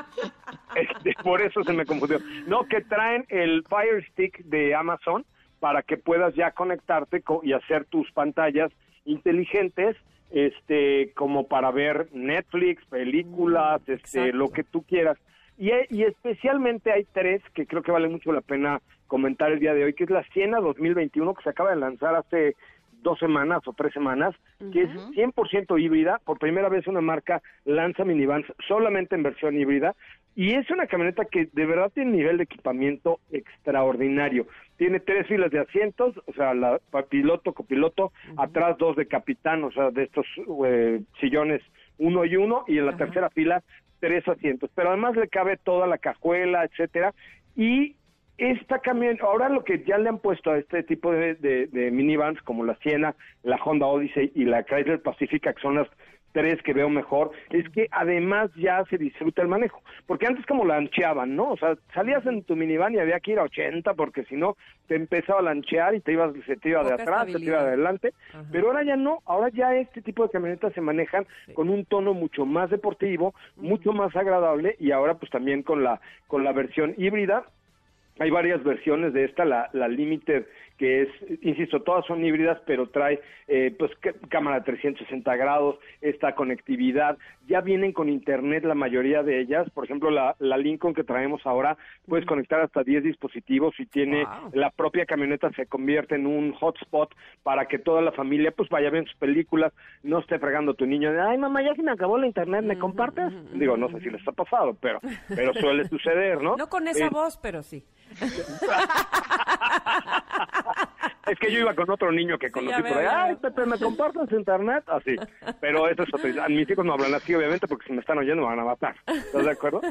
Este, por eso se me confundió. No, que traen el Fire Stick de Amazon para que puedas ya conectarte co- y hacer tus pantallas inteligentes, este, como para ver Netflix, películas, este, lo que tú quieras. Y, y especialmente hay tres que creo que vale mucho la pena comentar el día de hoy, que es la Siena 2021, que se acaba de lanzar hace dos semanas o tres semanas, que es 100% híbrida. Por primera vez una marca lanza minivans solamente en versión híbrida. Y es una camioneta que de verdad tiene un nivel de equipamiento extraordinario. Tiene tres filas de asientos, o sea, la piloto, copiloto, atrás dos de capitán, o sea, de estos eh, sillones uno y uno, y en la tercera fila tres asientos. Pero además le cabe toda la cajuela, etcétera. Y esta camión, ahora lo que ya le han puesto a este tipo de, de- de minivans como la Siena, la Honda Odyssey y la Chrysler Pacifica, que son las tres que veo mejor, es que además ya se disfruta el manejo. Porque antes como lancheaban, ¿no? O sea, salías en tu minivan y había que ir a 80 porque si no te empezaba a lanchear y te ibas, se te iba de atrás, se te iba de adelante. Ajá. Pero ahora ya no, ahora ya este tipo de camionetas se manejan con un tono mucho más deportivo, mucho más agradable y ahora pues también con la con la versión híbrida hay varias versiones de esta, la, la Limited, que es, insisto, todas son híbridas, pero trae eh, pues cámara de 360 grados, esta conectividad, ya vienen con internet la mayoría de ellas, por ejemplo, la, la Lincoln que traemos ahora, puedes conectar hasta 10 dispositivos y tiene, Wow. la propia camioneta se convierte en un hotspot para que toda la familia pues vaya ver sus películas, no esté fregando tu niño de, ay mamá, ya se me acabó la internet, ¿me compartes? Digo, no sé si les ha pasado, pero, pero suele suceder, ¿no? No con esa Eh, voz, pero sí. Es que yo iba con otro niño que conocí ya por ahí. Ay. Pepe, ¿me compartes internet? Así. Pero eso es otra. Mis hijos no hablan así, obviamente, porque si me están oyendo me van a matar. ¿Estás de acuerdo?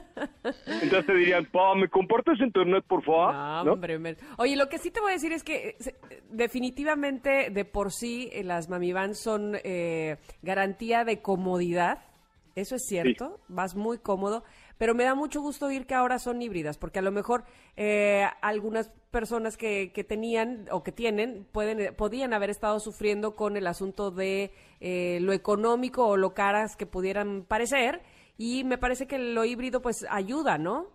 Entonces te dirían, pa, ¿me compartes internet, por favor? No, ¿No? hombre, me- Oye, lo que sí te voy a decir es que definitivamente de por sí eh, las mamivans son eh, garantía de comodidad. Eso es cierto, vas muy cómodo, pero me da mucho gusto oír que ahora son híbridas, porque a lo mejor eh, algunas personas que, que tenían o que tienen pueden eh, podían haber estado sufriendo con el asunto de eh, lo económico o lo caras que pudieran parecer, y me parece que lo híbrido pues ayuda, ¿no?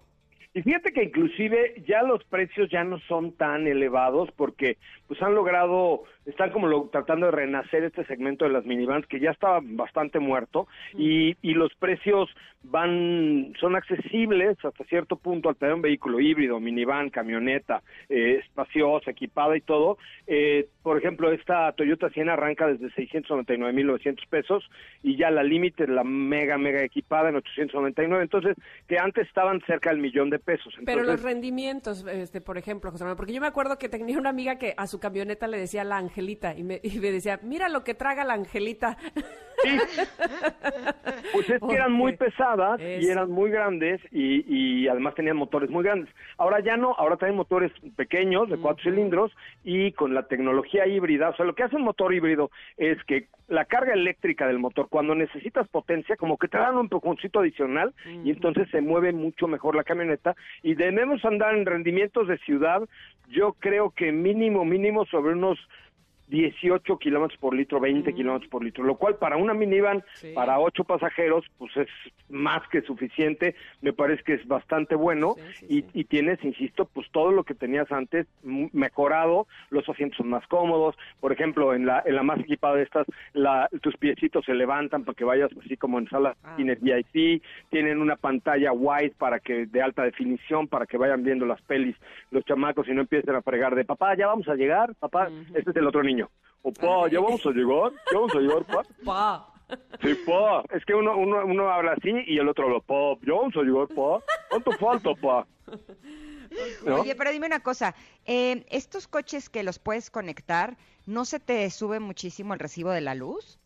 Y fíjate que inclusive ya los precios ya no son tan elevados porque pues han logrado, están como lo- tratando de renacer este segmento de las minivans que ya estaba bastante muerto y, y los precios van, son accesibles hasta cierto punto al tener un vehículo híbrido, minivan, camioneta, eh, espaciosa, equipada y todo. Eh, por ejemplo, esta Toyota Siena arranca desde 699.900 pesos y ya la límite, la mega, mega equipada en 899. Entonces, que antes estaban cerca del millón de pesos. Pero los rendimientos, este, por ejemplo, José Manuel, porque yo me acuerdo que tenía una amiga que a su camioneta le decía la Angelita. Y me, y me decía, mira lo que traga la Angelita. Pues es que eran muy pesadas y eran muy grandes y, y además tenían motores muy grandes. Ahora ya no, ahora traen motores pequeños de cuatro cilindros y con la tecnología híbrida, o sea, lo que hace un motor híbrido es que la carga eléctrica del motor, cuando necesitas potencia, como que te dan un empujoncito adicional y entonces se mueve mucho mejor la camioneta. Y debemos andar en rendimientos de ciudad, yo creo que mínimo, mínimo sobre unos 18 kilómetros por litro, 20 kilómetros por litro, lo cual para una minivan, para ocho pasajeros, pues es más que suficiente, me parece que es bastante bueno y, y tienes, insisto, pues todo lo que tenías antes mejorado, los asientos son más cómodos, por ejemplo, en la, en la más equipada de estas, la, tus piecitos se levantan para que vayas así como en salas cines VIP, tienen una pantalla wide para que de alta definición, para que vayan viendo las pelis los chamacos y no empiecen a fregar de papá, ya vamos a llegar, papá, este es el otro niño. O pa, ya vamos a llegar, ya vamos a llegar, pa. Pa. Sí, pa. Es que uno, uno, uno habla así y el otro habla, pa, ya vamos a llegar, pa. ¿Cuánto falta, pa? ¿No? Oye, pero dime una cosa, eh, estos coches que los puedes conectar, ¿no se te sube muchísimo el recibo de la luz?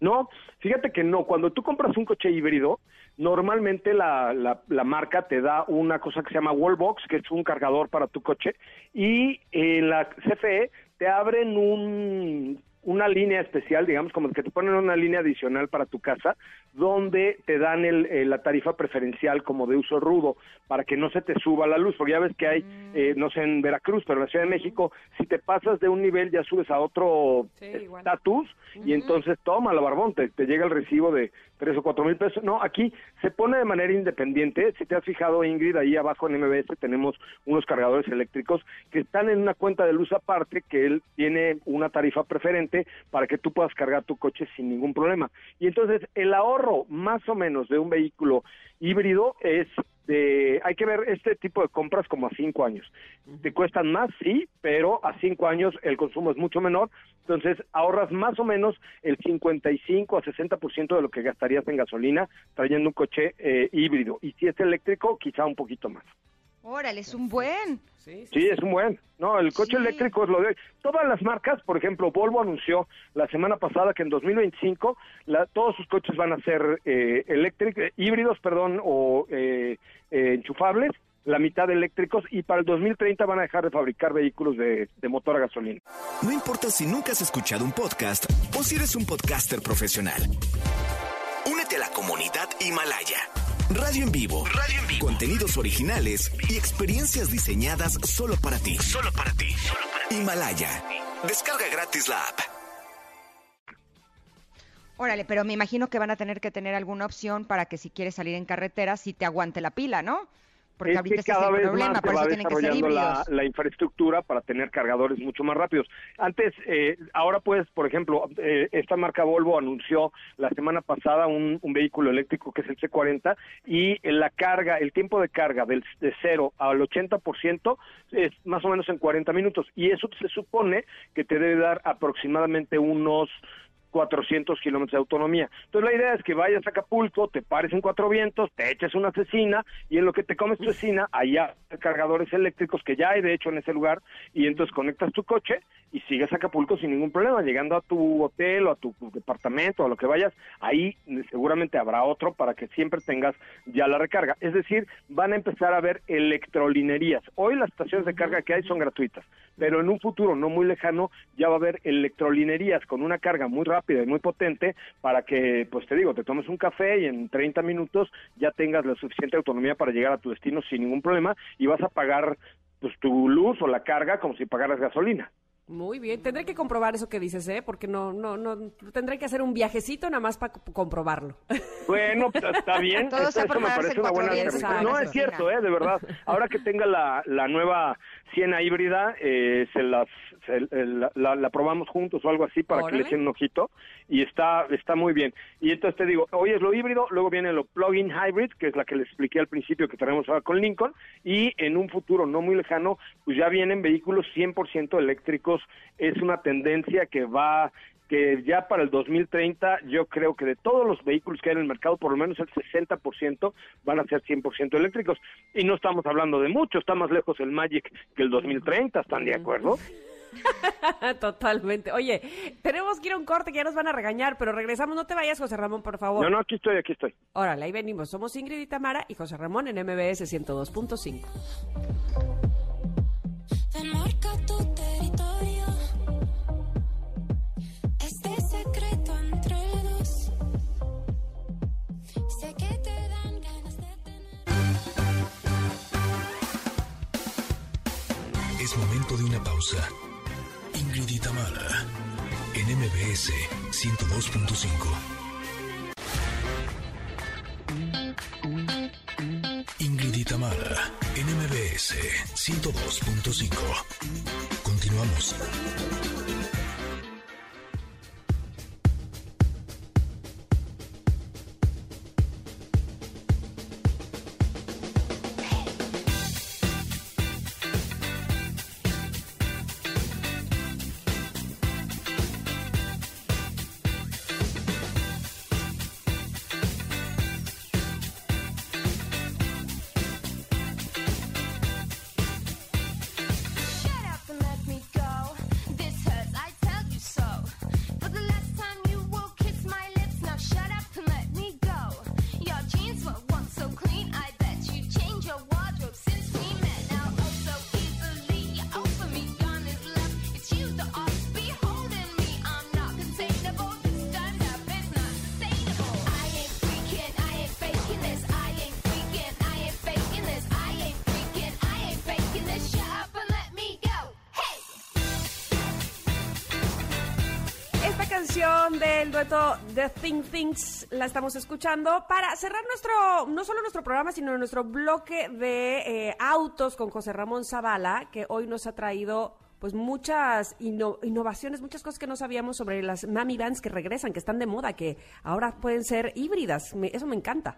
No, fíjate que no. Cuando tú compras un coche híbrido, normalmente la, la, la marca te da una cosa que se llama Wallbox, que es un cargador para tu coche, y en la CFE te abren un, una línea especial, digamos, como que te ponen una línea adicional para tu casa, donde te dan el, eh, la tarifa preferencial como de uso rudo, para que no se te suba la luz, porque ya ves que hay, eh, no sé, en Veracruz, pero en la Ciudad de México, si te pasas de un nivel ya subes a otro estatus, y entonces toma la barbón, te, te llega el recibo de tres o cuatro mil pesos. No, aquí se pone de manera independiente. Si te has fijado, Ingrid, ahí abajo en MBS tenemos unos cargadores eléctricos que están en una cuenta de luz aparte, que él tiene una tarifa preferente para que tú puedas cargar tu coche sin ningún problema. Y entonces el ahorro más o menos de un vehículo híbrido es de, hay que ver este tipo de compras como a cinco años. Te cuestan más, sí, pero a cinco años el consumo es mucho menor, entonces ahorras más o menos el 55 a 60% de lo que gastarías en gasolina trayendo un coche eh, híbrido. Y si es eléctrico, quizá un poquito más. Órale, es un buen. Sí, Sí, es un buen. No, el coche eléctrico es lo de hoy. Todas las marcas, por ejemplo, Volvo anunció la semana pasada que en 2025 la- todos sus coches van a ser eh, eléctric- eh, híbridos, perdón, o eh, eh, enchufables, la mitad eléctricos, y para el 2030 van a dejar de fabricar vehículos de, de motor a gasolina. No importa si nunca has escuchado un podcast o si eres un podcaster profesional. Únete a la comunidad Himalaya. Radio en vivo. Radio en vivo. Contenidos originales y experiencias diseñadas solo para ti. Solo para ti. Himalaya. Descarga gratis la app. Órale, pero me imagino que van a tener que tener alguna opción para que si quieres salir en carretera, si te aguante la pila, ¿no? Porque es ahorita que cada vez problema, más se va desarrollando la, infraestructura para tener cargadores mucho más rápidos. Antes, eh, ahora pues, por ejemplo, eh, esta marca Volvo anunció la semana pasada un, un vehículo eléctrico que es el C40 y la carga, el tiempo de carga del, de 0 al 80% es más o menos en 40 minutos y eso se supone que te debe dar aproximadamente unos 400 kilómetros de autonomía. Entonces la idea es que vayas a Acapulco, te pares en Cuatro Vientos, te eches una cecina y en lo que te comes tu cecina, allá hay cargadores eléctricos que ya hay de hecho en ese lugar y entonces conectas tu coche y sigues a Acapulco sin ningún problema, llegando a tu hotel o a tu departamento o a lo que vayas, ahí seguramente habrá otro para que siempre tengas ya la recarga. Es decir, van a empezar a ver electrolinerías. Hoy las estaciones de carga que hay son gratuitas, pero en un futuro no muy lejano ya va a haber electrolinerías con una carga muy rápida y muy potente para que, pues te digo, te tomes un café y en 30 minutos ya tengas la suficiente autonomía para llegar a tu destino sin ningún problema y vas a pagar pues tu luz o la carga como si pagaras gasolina. Muy bien, tendré que comprobar eso que dices, ¿eh? Porque no, no, no, tendré que hacer un viajecito nada más para comprobarlo. Bueno, pues, está bien, Todo eso, eso me parece una buena exacto. No, es cierto, ¿eh? De verdad. Ahora que tenga la, la nueva Siena híbrida, eh, se las, se- eh, la, la- probamos juntos o algo así para que le echen un ojito y está, está muy bien. Y entonces te digo, hoy es lo híbrido, luego viene lo plug-in hybrid, que es la que les expliqué al principio que tenemos ahora con Lincoln, y en un futuro no muy lejano, pues ya vienen vehículos 100% eléctricos. Es una tendencia que va que ya para el 2030 yo creo que de todos los vehículos que hay en el mercado, por lo menos el 60% van a ser 100% eléctricos. Y no estamos hablando de mucho, está más lejos el Magic que el 2030, ¿están de acuerdo? Totalmente. Oye, tenemos que ir a un corte que ya nos van a regañar, pero regresamos. No te vayas, José Ramón, por favor. No, no, aquí estoy, aquí estoy. Órale, ahí venimos. Somos Ingrid y Tamara y José Ramón en MBS 102.5. Ven, marca tu territorio. Este secreto entre dos. Sé que te dan ganas de Es momento de una pausa. Ingrid y en MBS 102.5. Ingrid y Tamara, en MBS 102.5. Continuamos. Things la estamos escuchando para cerrar nuestro, no solo nuestro programa, sino nuestro bloque de eh, autos con José Ramón Zavala, que hoy nos ha traído pues muchas inno- innovaciones, muchas cosas que no sabíamos sobre las Mami Vans que regresan, que están de moda, que ahora pueden ser híbridas. Me- eso me encanta.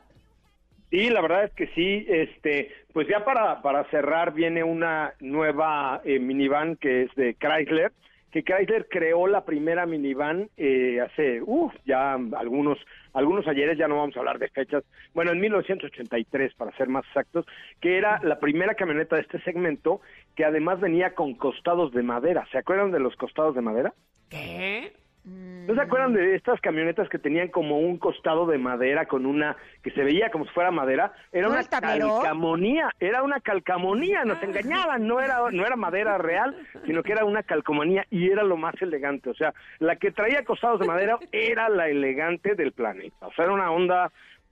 Sí, la verdad es que sí. Este, pues ya para, para cerrar viene una nueva eh, minivan que es de Chrysler, que Chrysler creó la primera minivan eh, hace, uff, ya algunos algunos ayeres, ya no vamos a hablar de fechas, bueno, en 1983 para ser más exactos, que era la primera camioneta de este segmento que además venía con costados de madera. ¿Se acuerdan de los costados de madera? ¿Qué? ¿No se acuerdan de estas camionetas que tenían como un costado de madera con una que se veía como si fuera madera? Era ¿No una calcamonía, era una calcamonía, nos engañaban, no era no era madera real, sino que era una calcomanía y era lo más elegante, o sea, la que traía costados de madera era la elegante del planeta, o sea, era una onda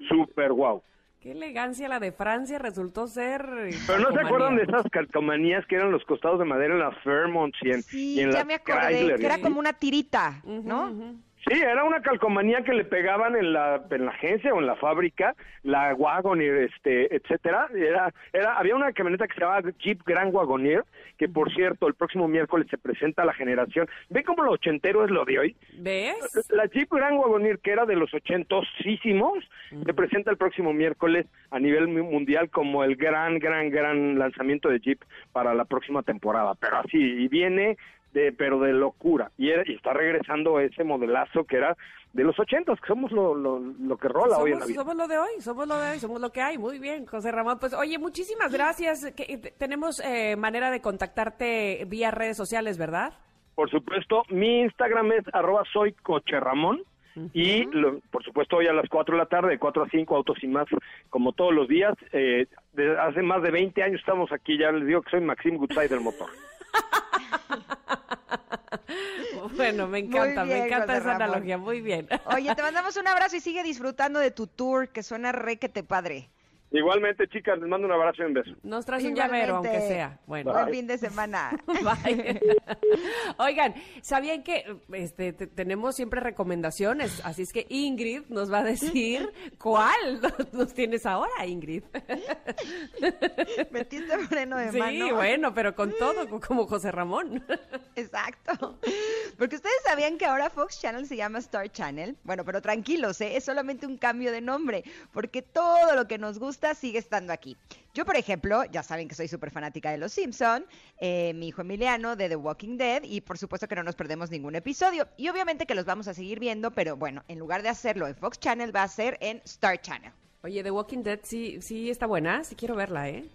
súper guau. Qué elegancia la de Francia resultó ser. Pero no se acuerdan de esas calcomanías que eran los costados de madera en las Fairmonts y en, y Sí, en ya las me acordé, Chrysler. que era como una tirita, ¿no? Sí, era una calcomanía que le pegaban en la, en la agencia o en la fábrica, la Wagoneer, este, etcétera. Era, era, había una camioneta que se llamaba Jeep Grand Wagoneer, que por cierto, el próximo miércoles se presenta a la generación. ¿Ven cómo lo ochentero es lo de hoy? ¿Ves? La Jeep Grand Wagoneer, que era de los ochentosísimos, se presenta el próximo miércoles a nivel mu- mundial como el gran, gran, gran lanzamiento de Jeep para la próxima temporada. Pero así, y viene de, pero de locura. Y, era- y está regresando ese modelazo que era de los ochentos, que somos lo, lo, lo que rola hoy en la vida. somos lo de hoy, somos lo de hoy, somos lo que hay. Muy bien, José Ramón. Pues oye, muchísimas gracias. Que- eh, tenemos eh, manera de contactarte vía redes sociales, ¿verdad? Por supuesto, mi Instagram es arroba soy coche Ramón. Y lo- por supuesto hoy a las 4 de la tarde, de 4 a 5, autos y más, como todos los días. Eh, de- hace más de 20 años estamos aquí, ya les digo que soy Maxim Goodside del motor. Bueno, me encanta, bien, me encanta José esa Ramón. analogía. Muy bien. Oye, te mandamos un abrazo y sigue disfrutando de tu tour, que suena re que te padre. Igualmente, chicas, les mando un abrazo y un beso. Nos traes un llavero, aunque sea. Bueno. Buen fin de semana. Bye. Oigan, ¿sabían que este, te- tenemos siempre recomendaciones? Así es que Ingrid nos va a decir cuál nos tienes ahora, Ingrid. Metiste freno de Sí, mano. bueno, pero con todo, co- como José Ramón. Exacto. Porque ustedes sabían que ahora Fox Channel se llama Star Channel. Bueno, pero tranquilos, ¿eh? es solamente un cambio de nombre, porque todo lo que nos gusta sigue estando aquí. Yo, por ejemplo, ya saben que soy súper fanática de Los Simpson, eh, mi hijo Emiliano de The Walking Dead y por supuesto que no nos perdemos ningún episodio. Y obviamente que los vamos a seguir viendo, pero bueno, en lugar de hacerlo en Fox Channel va a ser en Star Channel. Oye, The Walking Dead sí, sí está buena, sí quiero verla, ¿eh?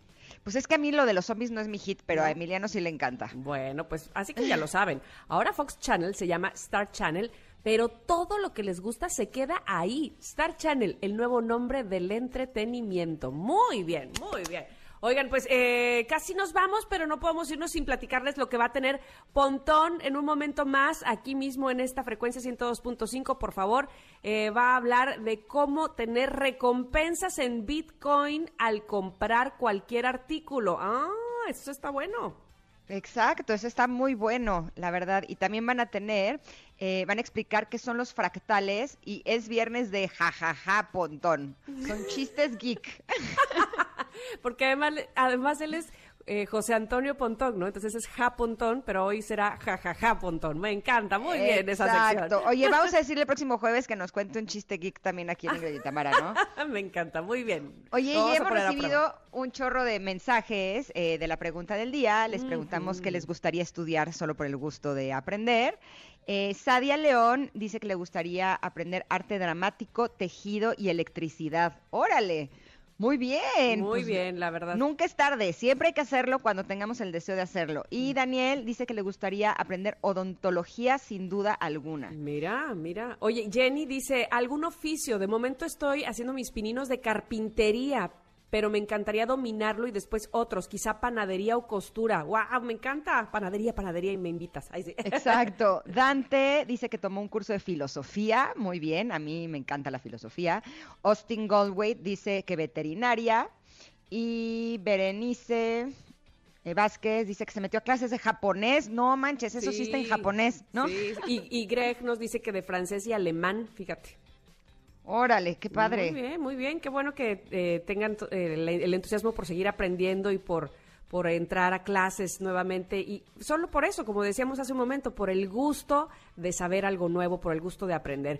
Pues es que a mí lo de los zombies no es mi hit, pero a Emiliano sí le encanta. Bueno, pues así que ya lo saben. Ahora Fox Channel se llama Star Channel, pero todo lo que les gusta se queda ahí. Star Channel, el nuevo nombre del entretenimiento. Muy bien, muy bien. Oigan, pues eh, casi nos vamos, pero no podemos irnos sin platicarles lo que va a tener Pontón en un momento más, aquí mismo en esta frecuencia 102.5, por favor. Eh, va a hablar de cómo tener recompensas en Bitcoin al comprar cualquier artículo. Ah, eso está bueno. Exacto, eso está muy bueno, la verdad. Y también van a tener, eh, van a explicar qué son los fractales y es viernes de jajaja pontón. Son chistes geek. Porque además, además él es eh, José Antonio Pontón, ¿no? Entonces es Ja Pontón, pero hoy será jajaja Pontón. Me encanta, muy bien esa Exacto. sección. Oye, vamos a decirle el próximo jueves que nos cuente un chiste geek también aquí en Ingrid y Tamara, ¿no? Me encanta, muy bien. Oye, y hemos recibido un chorro de mensajes eh, de la pregunta del día. Les preguntamos qué les gustaría estudiar solo por el gusto de aprender. Eh, Sadia León dice que le gustaría aprender arte dramático, tejido y electricidad. ¡Órale! Muy bien. Muy pues, bien, la verdad. Nunca es tarde, siempre hay que hacerlo cuando tengamos el deseo de hacerlo. Mm. Y Daniel dice que le gustaría aprender odontología sin duda alguna. Mira, mira. Oye, Jenny dice, algún oficio. De momento estoy haciendo mis pininos de carpintería, pero me encantaría dominarlo y después otros, quizá panadería o costura. ¡Wow! Me encanta. Panadería, panadería y me invitas. Ay, sí. Exacto. Dante dice que tomó un curso de filosofía. Muy bien, a mí me encanta la filosofía. Austin Goldwait dice que veterinaria. Y Berenice eh, Vázquez dice que se metió a clases de japonés. No manches, eso sí, está en japonés, ¿no? Sí, y, y Greg nos dice que de francés y alemán, fíjate. Órale, qué padre. Muy bien, muy bien. Qué bueno que eh, tengan eh, el, el entusiasmo por seguir aprendiendo y por, por entrar a clases nuevamente. Y solo por eso, como decíamos hace un momento, por el gusto de saber algo nuevo, por el gusto de aprender.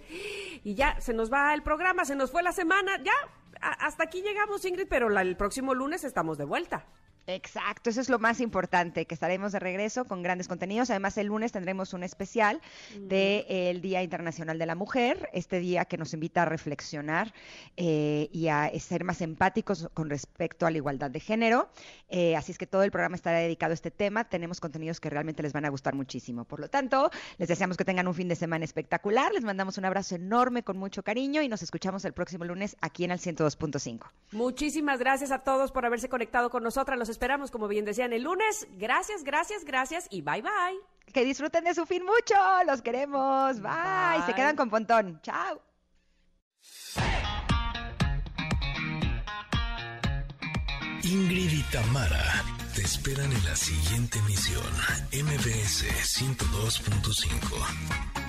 Y ya se nos va el programa, se nos fue la semana. Ya, hasta aquí llegamos, Ingrid, pero la- el próximo lunes estamos de vuelta. Exacto, eso es lo más importante, que estaremos de regreso con grandes contenidos. Además, el lunes tendremos un especial del Día Internacional de la Mujer, este día que nos invita a reflexionar eh, y a ser más empáticos con respecto a la igualdad de género. Eh, así es que todo el programa estará dedicado a este tema. Tenemos contenidos que realmente les van a gustar muchísimo. Por lo tanto, les deseamos que tengan un fin de semana espectacular. Les mandamos un abrazo enorme con mucho cariño y nos escuchamos el próximo lunes aquí en el 102.5. Muchísimas gracias a todos por haberse conectado con nosotras. Los esperamos, como bien decían, el lunes. Gracias, gracias, gracias y bye bye. Que disfruten de su fin mucho. Los queremos. Bye. Se quedan con Pontón. Chao. Ingrid y Tamara te esperan en la siguiente emisión, MBS 102.5.